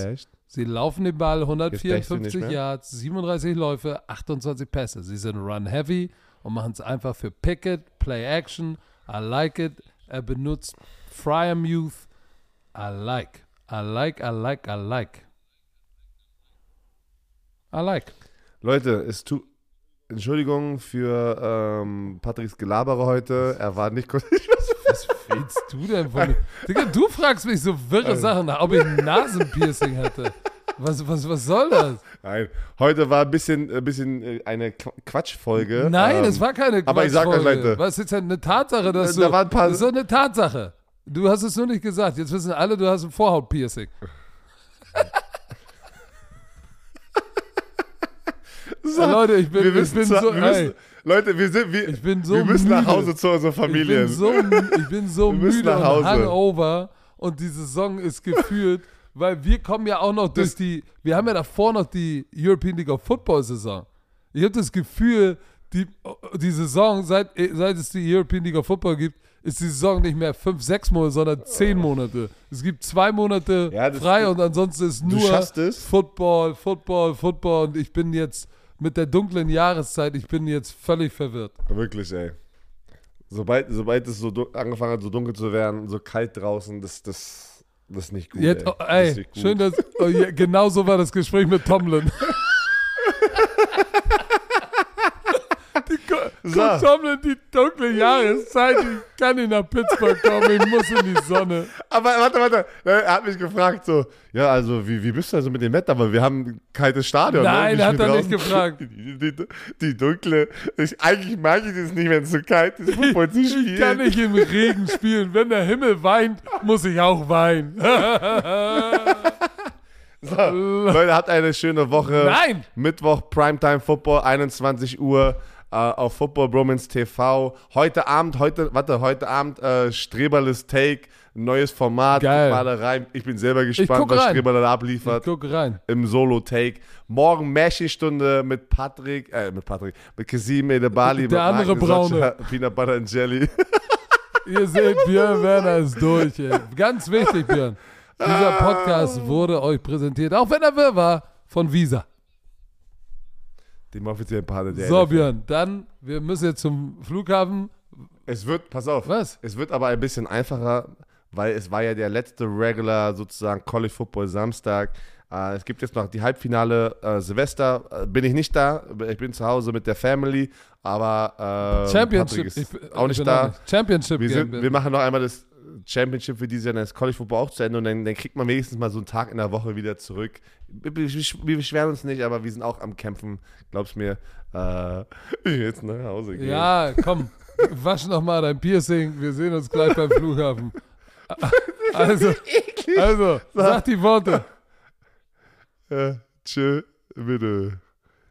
A: Sie laufen den Ball
B: Jetzt bashst du
A: 154
B: nicht mehr?
A: Yards, 37 Läufe, 28 Pässe. Sie sind run-heavy und machen es einfach für Pickett, Play-Action. I like it. Er benutzt Fryermuth. I like. I like, I like, I like. I like.
B: Leute, es tut. Entschuldigung für ähm, Patricks Gelabere heute. Er war nicht kurz. (laughs)
A: Was willst du denn von mir? Digga, du fragst mich so wirre Sachen nach, ob ich ein Nasenpiercing hatte. Was, was, was soll das?
B: Nein, heute war ein bisschen, ein bisschen äh, eine Qu- Quatschfolge.
A: Nein,
B: Ähm,
A: es war keine
B: aber ich sag euch,
A: Quatschfolge.
B: Leute.
A: Was ist jetzt eine Tatsache, dass
B: Da
A: du.
B: waren ein paar-
A: das ist doch eine Tatsache. Du hast es nur nicht gesagt. Jetzt wissen alle, du hast ein Vorhautpiercing. (laughs)
B: so,
A: Leute, ich bin,
B: wir
A: ich
B: müssen,
A: bin so.
B: wir
A: ey,
B: Leute, wir sind, wir,
A: ich bin so
B: wir müssen nach
A: müde.
B: Hause zu unserer
A: Ich
B: Familie.
A: bin so, ich bin so (laughs) müde
B: nach
A: und
B: Hause.
A: hangover und die Saison ist geführt, (laughs) weil wir kommen ja auch noch durch
B: Das-
A: die, wir haben ja davor noch die European League of Football Saison. Ich habe das Gefühl, die, die Saison, seit, seit es die European League of Football gibt, ist die Saison nicht mehr fünf, sechs Monate, sondern zehn Monate. Es gibt zwei Monate
B: Ja,
A: frei und ansonsten ist nur. Football, Football, Football und ich bin jetzt mit der dunklen Jahreszeit, ich bin jetzt völlig verwirrt.
B: Wirklich, ey. Sobald, sobald es so angefangen hat, so dunkel zu werden, so kalt draußen, das, das, das ist nicht gut.
A: Jetzt,
B: ey.
A: oh,
B: Das
A: ey,
B: ist nicht gut.
A: schön, dass. Oh, ja, genau so war das Gespräch mit Tomlin. (laughs) die, Ko-
B: So.
A: Coach Tomlin, die dunkle Jahreszeit, ich kann nicht nach Pittsburgh kommen, ich muss in die Sonne.
B: Aber warte, warte. Er hat mich gefragt so, ja, also wie, wie bist du also mit dem Wetter? Weil wir haben ein kaltes Stadion.
A: Nein,
B: ne?
A: Hat er nicht
B: draußen?
A: gefragt. (laughs)
B: Die, die, die dunkle, ich, eigentlich mag ich das nicht, wenn es so kalt ist, Football zu spielen.
A: Ich kann nicht im Regen spielen. Wenn der Himmel weint, muss ich auch weinen. (laughs)
B: So, Leute, habt eine schöne Woche.
A: Nein!
B: Mittwoch Primetime Football, 21 Uhr äh, auf Football Bromance TV. Heute Abend, heute, warte, heute Abend äh, Streberles Take, neues Format.
A: Geil.
B: Guck mal da rein. Ich bin selber gespannt, was
A: rein.
B: Streberle da
A: Ich
B: abliefert.
A: guck rein.
B: Im Solo-Take. Morgen Messi-Stunde mit Patrick, äh, mit Patrick, mit Kasim Edebali.
A: Der
B: mit
A: andere
B: Marc
A: Braune.
B: Socha, (laughs) Peanut Butter and Jelly. (laughs)
A: Ihr seht, Björn Werner ist durch. Ey. Ganz wichtig, Björn. Dieser Podcast (laughs) wurde euch präsentiert, auch wenn er wirr war, von Visa.
B: Dem offiziellen Partner der
A: So,
B: NFL.
A: Björn, dann, wir müssen jetzt zum Flughafen.
B: Es wird, pass auf.
A: Was?
B: Es wird aber ein bisschen einfacher, weil es war ja der letzte Regular sozusagen College Football Samstag. Äh, es gibt jetzt noch die Halbfinale äh, Silvester. Äh, bin ich nicht da. Ich bin zu Hause mit der Family. Aber äh,
A: Championship.
B: Auch
A: ich
B: nicht da.
A: auch nicht. Championship
B: Wir, sind, wir machen noch einmal das Championship für dieses Jahr, dann ist College Football auch zu Ende und dann, dann kriegt man wenigstens mal so einen Tag in der Woche wieder zurück. Wir, beschweren uns nicht, aber wir sind auch am Kämpfen, glaub's mir. Äh, (laughs) jetzt nach Hause gehen.
A: ja, komm. (laughs) Wasch noch mal dein Piercing. Wir sehen uns gleich beim Flughafen. (laughs) Also, also sag die Worte.
B: Äh, tschö, bitte.